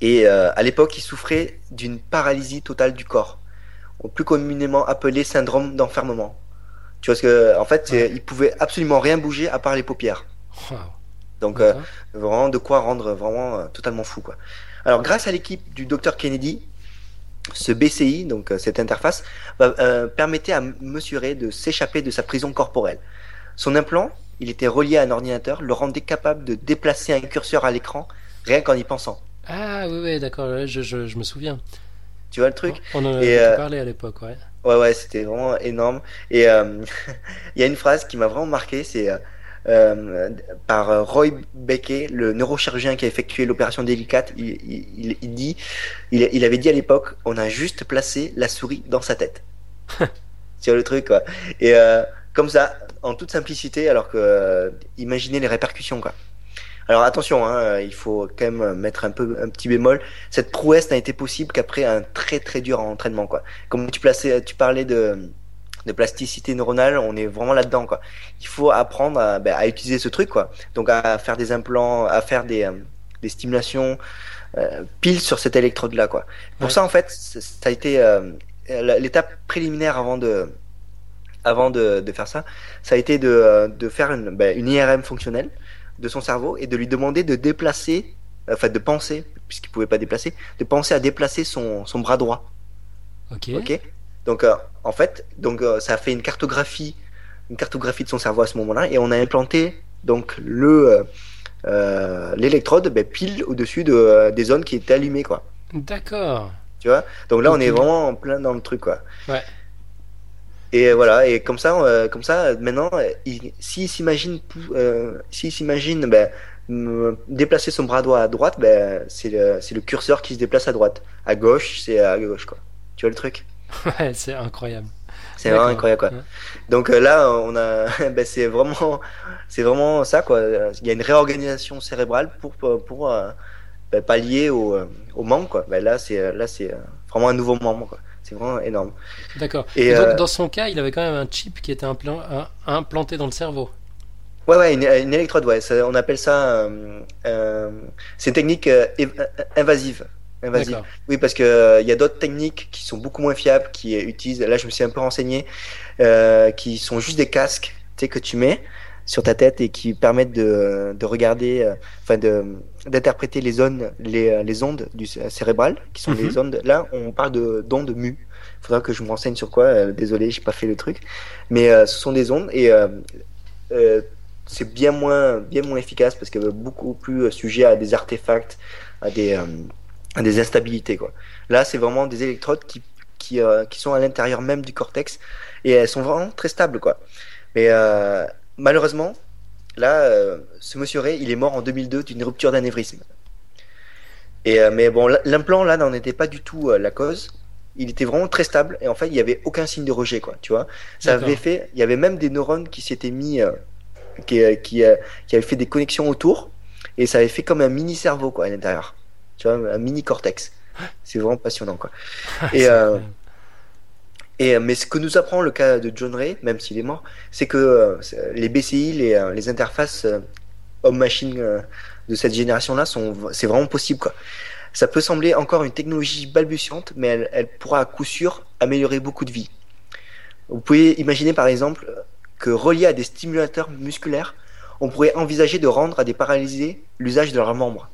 Et euh, à l'époque, il souffrait d'une paralysie totale du corps, plus communément appelé syndrome d'enfermement. Tu vois ce que, en fait, Ouais. il pouvait absolument rien bouger à part les paupières. Wow. Donc, euh, vraiment de quoi rendre vraiment euh, totalement fou quoi. Alors grâce à l'équipe du docteur Kennedy, ce BCI, donc euh, cette interface, permettait à Monsieur Ray de s'échapper de sa prison corporelle. Son implant, il était relié à un ordinateur, le rendait capable de déplacer un curseur à l'écran rien qu'en y pensant. Ah oui, oui, d'accord, ouais, je, je, je me souviens. Tu vois le truc On en avait euh, parlé à l'époque, ouais. Ouais, ouais, c'était vraiment énorme. Et euh, [LAUGHS] il y a une phrase qui m'a vraiment marqué, c'est euh, par Roy Beckey, le neurochirurgien qui a effectué l'opération délicate. Il, il, dit, il, il avait dit à l'époque, on a juste placé la souris dans sa tête. [LAUGHS] C'est le truc, quoi. Et comme ça, en toute simplicité, alors que imaginez les répercussions, quoi. Alors attention, hein, il faut quand même mettre un peu un petit bémol. Cette prouesse n'a été possible qu'après un très très dur entraînement, quoi comme tu plaçais, tu parlais de, de plasticité neuronale, on est vraiment là-dedans, quoi. Il faut apprendre à, ben, à utiliser ce truc, quoi. Donc à faire des implants, à faire des, euh, des stimulations euh, pile sur cette électrode-là, quoi. Pour Ouais. ça, en fait, ça a été euh, l'étape préliminaire avant de avant de, de faire ça, ça a été de, euh, de faire une, ben, une IRM fonctionnelle de son cerveau et de lui demander de déplacer, enfin de penser, puisqu'il pouvait pas déplacer, de penser à déplacer son, son bras droit. Ok. Ok. Donc euh, en fait, donc euh, ça a fait une cartographie, une cartographie de son cerveau à ce moment-là, et on a implanté donc le euh, euh, l'électrode ben, pile au-dessus de, euh, des zones qui étaient allumées quoi. D'accord. Tu vois? Donc là, on Ok. est vraiment en plein dans le truc quoi. Ouais. Et voilà. Et comme ça, euh, comme ça, maintenant, euh, il- s'il s'imagine, euh, s'il s'imagine ben, déplacer son bras droit à droite, ben c'est le curseur qui se déplace à droite. À gauche, c'est à gauche quoi. Tu vois le truc? [LAUGHS] Ouais, c'est incroyable. C'est vraiment incroyable quoi. Ouais. Donc là, on a, [LAUGHS] ben, c'est vraiment, c'est vraiment ça quoi. Il y a une réorganisation cérébrale pour pour, pour, ben, pallier au, au manque quoi. Ben, là, c'est là c'est vraiment un nouveau membre quoi. C'est vraiment énorme. D'accord. Et, Et donc, euh, dans son cas, il avait quand même un chip qui était implanté dans le cerveau. Ouais ouais, une, une électrode ouais. Ça, on appelle ça, euh, euh, c'est une technique euh, invasive. Invasive. Oui, parce que euh, il y a d'autres techniques qui sont beaucoup moins fiables, qui euh, utilisent. Là, je me suis un peu renseigné, euh, qui sont juste des casques, tu sais, que tu mets sur ta tête et qui permettent de, de regarder, euh, enfin de d'interpréter les zones, les, euh, les ondes du cé- cérébral, qui sont Mhm. les ondes. Là, on parle de d'ondes mu. Faudra que je me renseigne sur quoi. euh, désolé, j'ai pas fait le truc, mais euh, ce sont des ondes et euh, c'est bien moins bien moins efficace parce que beaucoup plus sujet à des artefacts, à des à des instabilités quoi. Là, c'est vraiment des électrodes qui qui, qui sont à l'intérieur même du cortex et elles sont vraiment très stables quoi. Mais malheureusement, là, euh, ce monsieur Ray, il est mort en 2002 d'une rupture d'anévrisme. Et euh, mais bon, l'implant là n'en était pas du tout euh, la cause. Il était vraiment très stable et en fait, il y avait aucun signe de rejet quoi. Tu vois, ça avait fait, il y avait même des neurones qui s'étaient mis, euh, qui euh, qui, euh, qui avaient fait des connexions autour et ça avait fait comme un mini cerveau quoi à l'intérieur. Tu vois, un mini cortex. C'est vraiment passionnant quoi. Et, euh, incroyable. Euh, mais ce que nous apprend le cas de John Ray, même s'il est mort, c'est que euh, les BCI, les, euh, les interfaces euh, homme-machine, de cette génération-là, c'est vraiment possible. Ça peut sembler encore une technologie balbutiante, mais elle, pourra à coup sûr améliorer beaucoup de vies. Vous pouvez imaginer par exemple que relié à des stimulateurs musculaires, on pourrait envisager de rendre à des paralysés l'usage de leurs membres.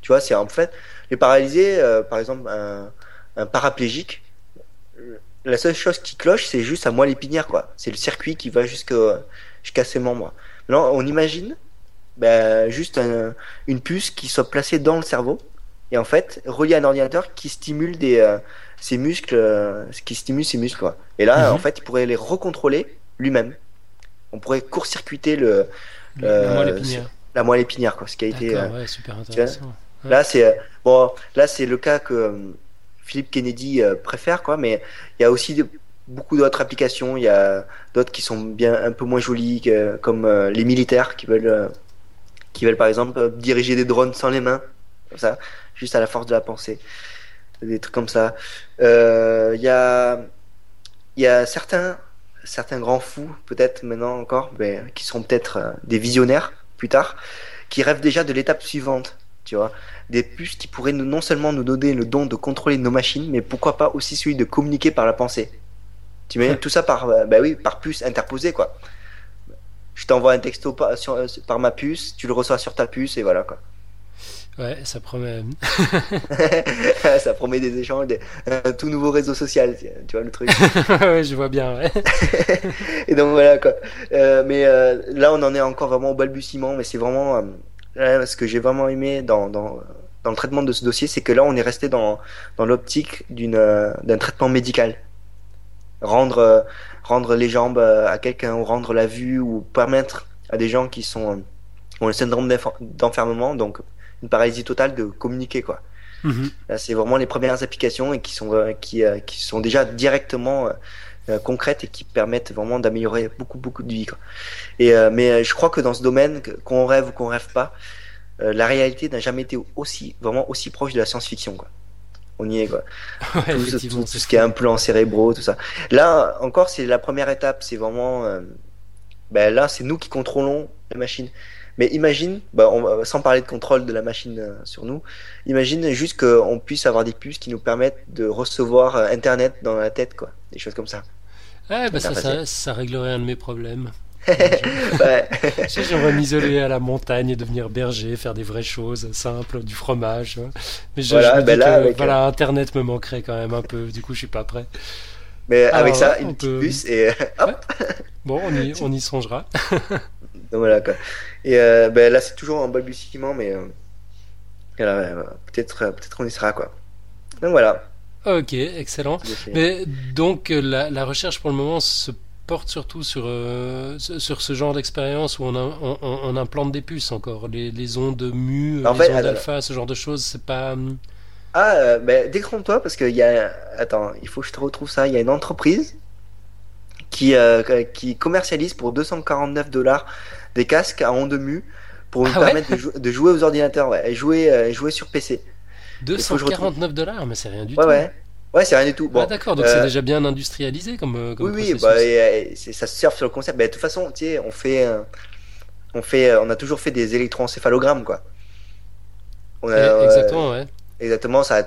Tu vois, c'est en fait les paralysés, par exemple un, paraplégique, la seule chose qui cloche, c'est juste sa moelle épinière, quoi. C'est le circuit qui va jusqu'à ses membres. Maintenant, on imagine ben, juste une puce qui soit placée dans le cerveau et en fait relié à un ordinateur qui stimule des euh, ses muscles, euh, qui stimule ses muscles. Quoi. Et là, Mhm. en fait, il pourrait les recontrôler lui-même. On pourrait court-circuiter le, La euh, moelle épinière. la moelle épinière, quoi. Ce qui a été. Euh, ouais, super intéressant. Là, c'est euh, bon. Là, c'est le cas que euh, Philippe Kennedy euh, préfère, quoi. Mais il y a aussi beaucoup d'autres applications. Il y a d'autres qui sont bien un peu moins jolies, comme euh, les militaires qui veulent, euh, qui veulent par exemple diriger des drones sans les mains, comme ça, juste à la force de la pensée. Des trucs comme ça. Il y a, y a certains, certains grands fous, peut-être maintenant encore, mais qui seront peut-être des visionnaires plus tard, qui rêvent déjà de l'étape suivante. Tu vois, des puces qui pourraient non seulement nous donner le don de contrôler nos machines, mais pourquoi pas aussi celui de communiquer par la pensée. Tu imagines tout ça par, euh, bah oui, par puce interposée, quoi. Je t'envoie un texto par, sur- euh, par ma puce, tu le reçois sur ta puce, et voilà, quoi. Ouais, ça promet. [LAUGHS] ça promet des échanges, des, un tout nouveau réseau social, tu vois le truc. [LAUGHS] ouais, je vois bien. Ouais. [LAUGHS] Et donc voilà quoi. Euh, mais euh, là, on en est encore vraiment au balbutiement, mais c'est vraiment euh, ce que j'ai vraiment aimé dans, dans, dans le traitement de ce dossier, c'est que là, on est resté dans, dans l'optique d'une euh, d'un traitement médical. Rendre euh, rendre les jambes euh, à quelqu'un ou rendre la vue ou permettre à des gens qui sont ont le syndrome d'enfer- d'enfermement, donc une paralysie totale, de communiquer quoi. Mhm. Là, c'est vraiment les premières applications et qui sont qui, qui sont déjà directement euh, concrètes et qui permettent vraiment d'améliorer beaucoup beaucoup de vie. Quoi. Et euh, mais euh, je crois que dans ce domaine, qu'on rêve ou qu'on rêve pas, euh, la réalité n'a jamais été aussi vraiment aussi proche de la science-fiction. Quoi. On y est quoi. [LAUGHS] Ouais, Tout, tout- tout ce qui est implants cérébraux, tout ça. Là encore, c'est la première étape. C'est vraiment euh, ben là, c'est nous qui contrôlons la machine. Mais imagine, bah, on sans parler de contrôle de la machine sur nous, imagine juste qu'on puisse avoir des puces qui nous permettent de recevoir Internet dans la tête, quoi. Des choses comme ça. Ouais, bah ça, ça, ça réglerait un de mes problèmes. [LAUGHS] J'aimerais m'isoler à la montagne et devenir berger, faire des vraies choses simples, du fromage. hein. Mais je, Voilà, je me dis ben là, que avec, voilà, Internet me manquerait quand même un peu. Du coup, je suis pas prêt. Mais Alors, avec ça, une petite peut- puce et hop, Bon, on y, [LAUGHS] on y songera. [LAUGHS] donc voilà quoi. Et euh, ben là, c'est toujours en balbutiement, mais euh, peut-être, euh, peut-être on y sera quoi. Donc voilà. Ok, excellent. Mais donc euh, la, la recherche pour le moment se porte surtout sur, euh, sur ce genre d'expérience où on, a- on, implante des puces encore. Les, les ondes mu, En les fait, ondes alors- alpha, ce genre de choses, c'est pas... hum, Ah, euh, ben, décrompe-toi parce qu'il y a. Attends, il faut que je te retrouve ça. Il y a une entreprise qui, euh, qui commercialise pour 249 dollars des casques à ondes mu pour nous Ah ouais? permettre de, jou- de jouer aux ordinateurs ouais, et jouer, euh, jouer sur PC. 249 dollars, mais c'est rien du Ouais, tout. ouais. Ouais, c'est rien du tout. Bon, ah d'accord, donc euh, c'est déjà bien industrialisé comme, euh, comme oui, oui, bah, et, et c'est- ça se surfe sur le concept. Bah, de toute façon, tu sais, on fait, euh, on fait, euh, on a toujours fait des électroencéphalogrammes, quoi. On a, Eh, euh, Exactement, ouais. Exactement, ça,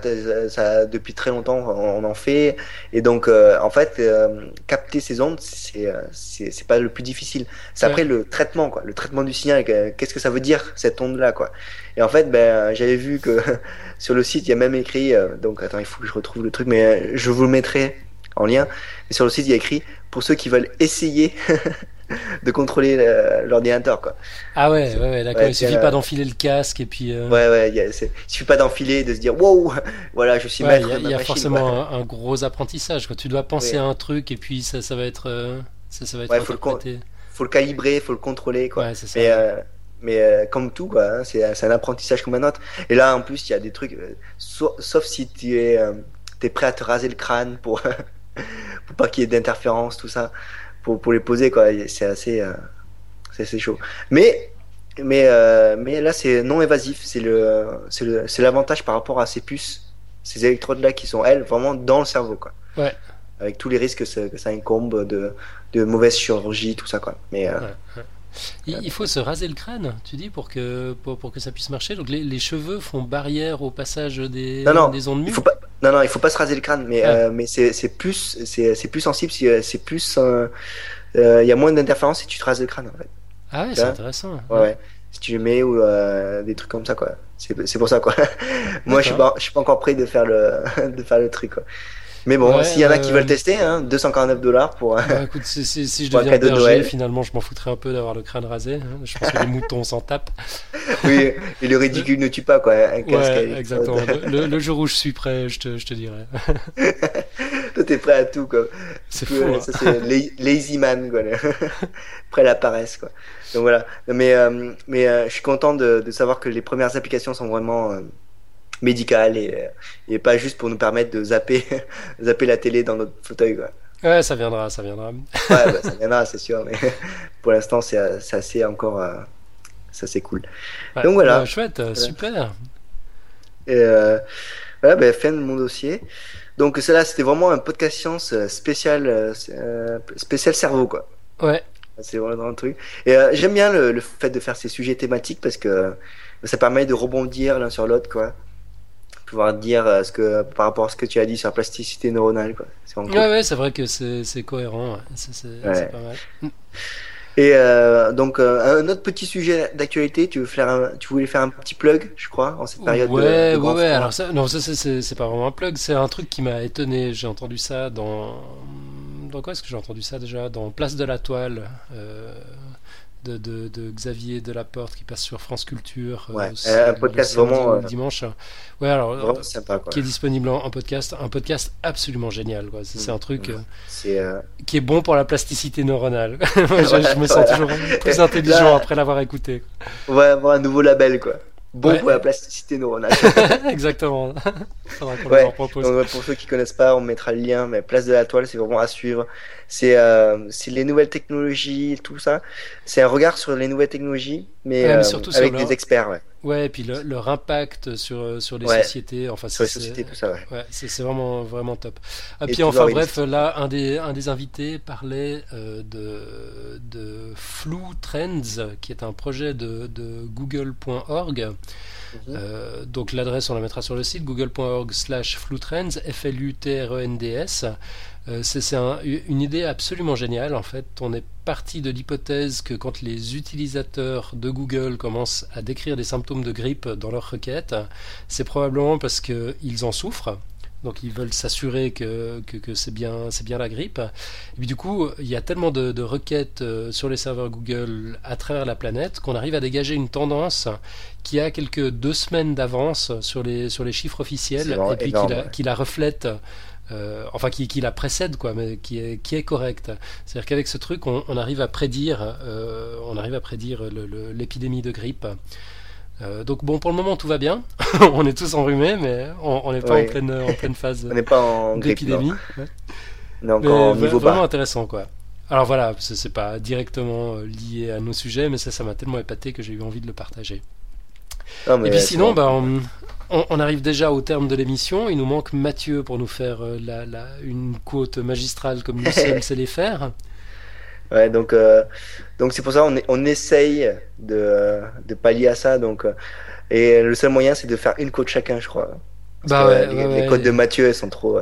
ça, depuis très longtemps on, on en fait et donc euh, en fait euh, capter ces ondes c'est euh, c'est c'est pas le plus difficile. C'est Ouais. après le traitement quoi, le traitement du signal. que- Qu'est-ce que ça veut dire cette onde là quoi Et en fait ben j'avais vu que [LAUGHS] sur le site il y a même écrit euh, donc attends il faut que je retrouve le truc mais euh, je vous le mettrai en lien. Et sur le site il y a écrit pour ceux qui veulent essayer [LAUGHS] [LAUGHS] de contrôler euh, l'ordinateur quoi. Ah ouais, ouais, ouais d'accord. Ouais, il suffit pas euh, d'enfiler le casque et puis... euh, Ouais ouais, il a- il suffit pas d'enfiler de se dire wow [LAUGHS] voilà je suis ouais, maître il y a, de ma il y a machine, forcément un, un gros apprentissage. Quoi. Tu dois penser à un truc et puis ça, ça va être, euh, ça, ça va être faut le faut le calibrer, faut le contrôler, quoi. Ça. mais euh, mais comme tout, quoi, hein, c'est un apprentissage comme un autre. Et là, en plus, il y a des trucs, sau- sauf si tu es, t'es prêt à te raser le crâne pour, [LAUGHS] pour pas qu'il y ait d'interférence, tout ça, pour, pour les poser, quoi. C'est assez, euh, c'est assez chaud. Mais mais euh, mais là, c'est non évasif. C'est le c'est le c'est l'avantage par rapport à ces puces, ces électrodes là qui sont elles vraiment dans le cerveau, quoi. Ouais. Avec tous les risques que ça, que ça incombe de de mauvaise chirurgie, tout ça, quoi. Mais euh, Ouais, ouais. Il, faut se raser le crâne, tu dis, pour que, pour, pour que ça puisse marcher. Donc les, les, cheveux font barrière au passage des, non, non, des ondes il faut pas, Non, non, il faut pas se raser le crâne, mais, euh, mais c'est plus, c'est plus sensible, c'est plus. Il y a moins d'interférences si tu te rases le crâne, en fait. Ah ouais, c'est intéressant. Ouais, ouais. Si tu le mets ou des trucs comme ça, quoi. C'est pour ça, quoi. [LAUGHS] Moi, je suis pas, je suis pas encore prêt de faire le, [LAUGHS] de faire le truc, quoi. Mais bon, s'il y en a qui veulent tester, hein, 249 dollars pour. Bah, écoute, si, si, si je [LAUGHS] deviens berger, de Noël. finalement, je m'en foutrais un peu d'avoir le crâne rasé. Hein. Je pense que les [LAUGHS] moutons s'en tapent. oui, et le ridicule ne tue pas, quoi. Un ouais, exactement. [LAUGHS] le, le, jour où je suis prêt, je te, je te dirai. Toi, t'es prêt à tout, quoi. C'est fou. Hein. Ça, c'est lazy man, quoi. prêt à la paresse, quoi. Donc voilà. Mais, euh, mais euh, je suis content de, de, savoir que les premières applications sont vraiment. Euh, médical et, euh, et pas juste pour nous permettre de zapper, [LAUGHS] zapper la télé dans notre fauteuil. Quoi. Ouais, ça viendra, ça viendra. ouais, bah, ça viendra, c'est sûr, mais [LAUGHS] pour l'instant, c'est assez encore. Euh, ça, c'est cool. Donc voilà. Bah, chouette, super. Et euh, voilà, bah, fin de mon dossier. Donc, cela, c'était vraiment un podcast science spécial, spécial cerveau, quoi. Ouais. C'est vraiment un truc. Et j'aime bien le, le, fait de faire ces sujets thématiques parce que ça permet de rebondir l'un sur l'autre, quoi pouvoir dire euh, ce que par rapport à ce que tu as dit sur la plasticité neuronale quoi. C'est ouais, ouais, c'est vrai que c'est cohérent, c'est pas mal. Et euh, donc euh, un autre petit sujet d'actualité, tu veux faire un, tu voulais faire un petit plug, je crois, en cette période. Ouais, de, ouais, ouais. Alors ça, non, ça c'est pas vraiment un plug, c'est un truc qui m'a étonné. J'ai entendu ça dans, dans quoi est-ce que j'ai entendu ça déjà? Dans Place de la Toile. Euh de, de, de, Xavier Delaporte qui passe sur France Culture. Euh, ouais, un podcast vraiment. Euh, dimanche. Ouais, alors. Euh, sympa, quoi. Qui est disponible en, podcast. Un podcast absolument génial, quoi. C'est un truc qui est bon pour la plasticité neuronale. [LAUGHS] je, me sens toujours plus intelligent après l'avoir écouté. Ouais, avoir un nouveau label, quoi. Bon pour la plasticité neuronale. [LAUGHS] Exactement. [LAUGHS] ouais. Donc, pour ceux qui connaissent pas, on mettra le lien. Mais Place de la Toile, c'est vraiment à suivre. C'est euh, les nouvelles technologies, tout ça. C'est un regard sur les nouvelles technologies, mais, euh, surtout avec des experts. Ouais. Ouais, et puis leur impact sur, sur les sociétés. Enfin, sur les sociétés, tout ça, ouais. c'est vraiment, vraiment top. Et, puis enfin, bref, là, un des, un des invités parlait euh, de, de Flu Trends, qui est un projet de, de google.org. Mhm. Euh, donc l'adresse on la mettra sur le site google.org slash flutrends F-L-U-T-R-E-N-D-S euh, c'est une idée absolument géniale en fait. On est parti de l'hypothèse que quand les utilisateurs de Google commencent à décrire des symptômes de grippe dans leurs requêtes, c'est probablement parce qu'ils en souffrent. Donc ils veulent s'assurer que, que, c'est bien, bien la grippe. Et puis du coup, il y a tellement de, requêtes euh, sur les serveurs Google à travers la planète qu'on arrive à dégager une tendance qui a quelques deux semaines d'avance sur les, sur les chiffres officiels et puis qui la reflète enfin qui, qui, la précède quoi, mais qui est qui est correcte. C'est-à-dire qu'avec ce truc, on, on, arrive à prédire, euh, on arrive à prédire l'épidémie de grippe. Euh, donc bon, pour le moment tout va bien. [LAUGHS] on est tous enrhumés, mais on n'est pas en pleine en pleine phase [LAUGHS] d'épidémie. On est encore niveau vraiment intéressant quoi. Alors voilà, c'est pas directement lié à nos sujets, mais ça, ça m'a tellement épaté que j'ai eu envie de le partager. Et puis sinon, bah, on, on, arrive déjà au terme de l'émission. Il nous manque Mathieu pour nous faire euh, la, une quote magistrale comme nous [LAUGHS] sommes sait les faire. Ouais, donc euh, donc c'est pour ça on, on essaye de, de pallier à ça. Donc euh, et le seul moyen c'est de faire une quote chacun, je crois. bah ouais, les, côtes de Mathieu elles sont trop,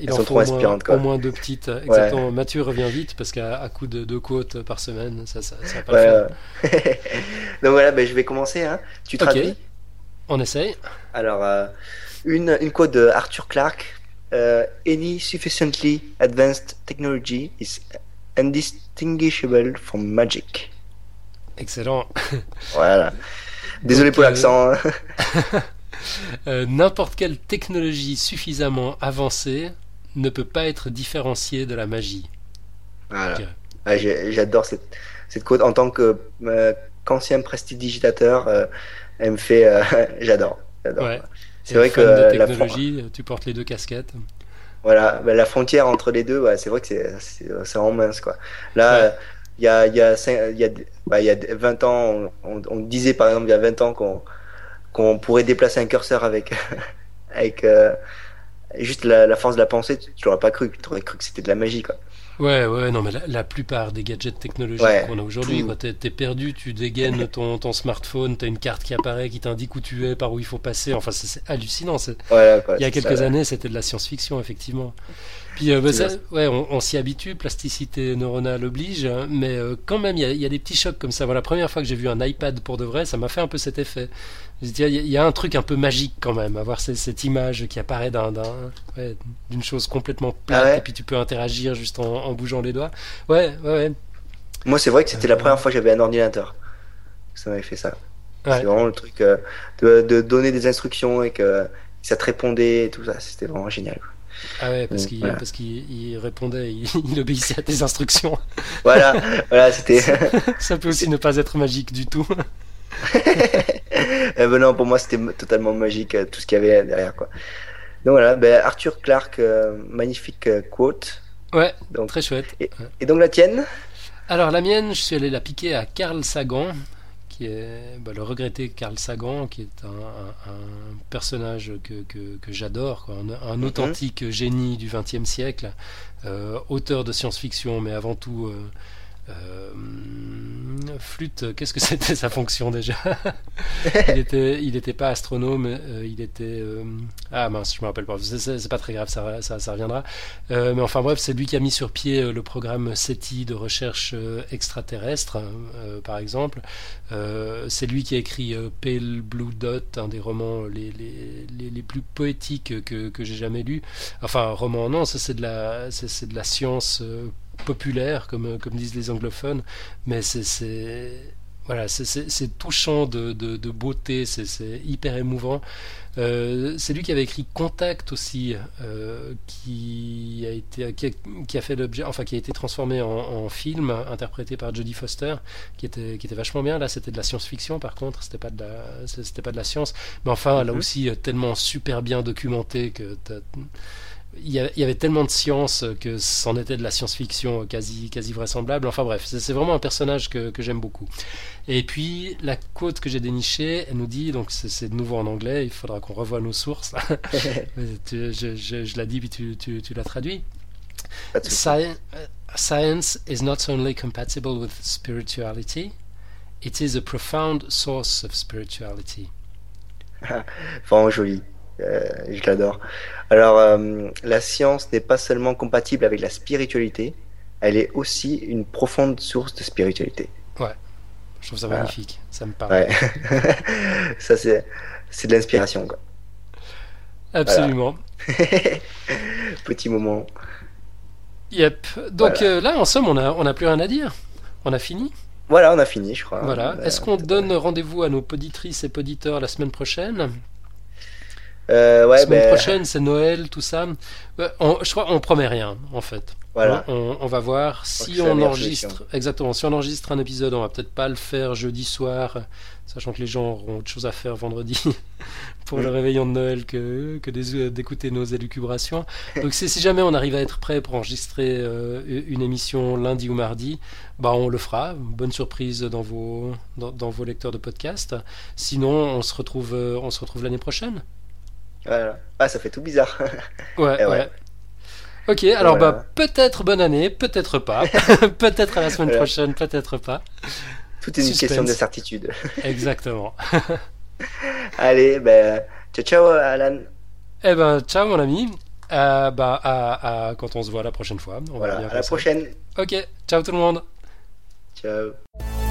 il sont trop inspirantes. Moins, Au moins deux petites. Exactement. Mathieu revient vite parce qu'à coup de deux quotes par semaine, ça, ça, ça va pas le faire. [LAUGHS] donc voilà, ben, je vais commencer. Hein. Tu traduis On essaye. Alors, euh, une, une quote de Arthur Clarke. Euh, Any sufficiently advanced technology is undistinguishable from magic. Excellent. Voilà. Désolé pour l'accent. Hein. [LAUGHS] Euh, n'importe quelle technologie suffisamment avancée ne peut pas être différenciée de la magie. Voilà. J'adore cette, cette quote en tant que qu'ancien prestidigitateur. Elle me fait. [LAUGHS] J'adore. C'est vrai que de technologie, la... tu portes les deux casquettes. Voilà, bah, la frontière entre les deux, c'est vrai que c'est vraiment mince quoi. Là, il y, a, y, a, y, a, bah, y a 20 ans, on, disait par exemple il y a 20 ans qu'on qu'on pourrait déplacer un curseur avec [LAUGHS] avec euh, juste la, la force de la pensée, tu, tu l'aurais pas cru. Tu aurais cru que c'était de la magie, quoi. Ouais, ouais, non, mais la, la plupart des gadgets technologiques Ouais, qu'on a aujourd'hui, t'es, t'es perdu, tu dégaines [LAUGHS] ton, ton smartphone, t'as une carte qui apparaît, qui t'indique où tu es, par où il faut passer. Enfin, c'est, hallucinant. Voilà, quoi, Il y a quelques ça. années, c'était de la science-fiction, effectivement. Puis, euh, bah, ça- ouais, on, on s'y habitue, plasticité neuronale oblige, hein, mais euh, quand même, il y, a, il y a des petits chocs comme ça. Voilà, la première fois que j'ai vu un iPad pour de vrai, ça m'a fait un peu cet effet. Il y, a- il y a un truc un peu magique quand même, avoir cette image qui apparaît d'un, ouais, d'une chose complètement plate, Ah ouais et puis tu peux interagir juste en, en bougeant les doigts. Ouais, ouais, ouais. Moi, c'est vrai que c'était la Euh, première fois que j'avais un ordinateur. Ça m'avait fait ça. C'est vraiment le truc euh, de, de donner des instructions et que ça te répondait et tout ça. C'était vraiment génial. quoi. Ah ouais, parce Donc, qu'il, voilà. parce qu'il il répondait, il, [LAUGHS] il obéissait à tes instructions. Voilà, voilà, c'était. [LAUGHS] Ça peut aussi ne pas être magique du tout. [LAUGHS] Eh ben non, pour moi, c'était totalement magique euh, tout ce qu'il y avait derrière, quoi. Donc voilà, ben, Arthur Clarke, euh, magnifique euh, quote. Ouais, Donc, très chouette. et, et donc la tienne? Alors la mienne, je suis allé la piquer à Carl Sagan, qui est bah, le regretté Carl Sagan, qui est un, un- un personnage que, que, que j'adore, un, Mhm. authentique génie du XXe siècle, euh, auteur de science-fiction, mais avant tout euh, euh, flûte. Qu'est-ce que [LAUGHS] c'était sa fonction déjà [LAUGHS] Il était, il était pas astronome, euh, il était euh, ah mince, je me rappelle pas. C'est- pas très grave, ça, reviendra. Mais enfin bref, c'est lui qui a mis sur pied le programme SETI de recherche extraterrestre, euh, par exemple. C'est lui qui a écrit Pale Blue Dot, un des romans les, plus poétiques que, j'ai jamais lus. Enfin, roman, non, ça c'est de la, c'est de la science populaire, comme, comme disent les anglophones, mais c'est- voilà, c'est- touchant de, de, de beauté, c'est hyper émouvant. Euh, c'est lui qui avait écrit Contact aussi, euh, qui a été qui a, qui a fait l'objet, enfin qui a été transformé en, en film, interprété par Jodie Foster, qui était qui était vachement bien. Là, c'était de la science-fiction, par contre, c'était pas de la c'était pas de la science, mais enfin là Mhm. aussi euh, tellement super bien documenté que il y, avait tellement de science que c'en était de la science-fiction quasi, quasi vraisemblable. Enfin bref, c'est vraiment un personnage que, que j'aime beaucoup. Et puis la quote que j'ai dénichée, elle nous dit, donc c'est de nouveau en anglais, il faudra qu'on revoie nos sources. [LAUGHS] [LAUGHS] Je, je, je la dis puis tu, tu, tu la traduis. Pas de souci. Sci- uh, Science is not only compatible with spirituality, it is a profound source of spirituality. [LAUGHS] Vraiment joli. Euh, je l'adore. Alors, euh, la science n'est pas seulement compatible avec la spiritualité, elle est aussi une profonde source de spiritualité. Je trouve ça magnifique, ça me parle. Ouais. [LAUGHS] Ça, c'est, c'est de l'inspiration, quoi. Absolument. [LAUGHS] Petit moment. Yep. Donc Voilà. euh, là, en somme, on n'a on a plus rien à dire. On a fini. Voilà, on a fini, je crois. Voilà. Est-ce qu'on donne rendez-vous à nos poditrices et poditeurs la semaine prochaine? Euh, ouais, semaine ben, prochaine, c'est Noël, tout ça. Euh, on- je crois on promet rien, en fait. Voilà. On, on va voir si on enregistre. Exactement. Si on enregistre un épisode, on va peut-être pas le faire jeudi soir, sachant que les gens auront autre chose à faire vendredi [LAUGHS] pour le Mm. réveillon de Noël que, que des- d'écouter nos élucubrations. Donc si jamais on arrive à être prêt pour enregistrer euh, une émission lundi ou mardi, bah on le fera. Bonne surprise dans vos dans, dans vos lecteurs de podcast. Sinon, on se retrouve euh, on se retrouve l'année prochaine. Voilà. Ah, ça fait tout bizarre. [LAUGHS] Ouais, Eh ouais. ouais. Ok, alors Voilà. bah peut-être bonne année, peut-être pas, [LAUGHS] [LAUGHS] peut-être à la semaine Voilà. prochaine, peut-être pas. Tout est une question de certitude. Exactement. Allez, ben, ciao, ciao, Alan. Eh ben ciao mon ami. Euh, bah à, à- quand on se voit la prochaine fois. On Voilà, à la ça. prochaine. Ok, ciao tout le monde. Ciao.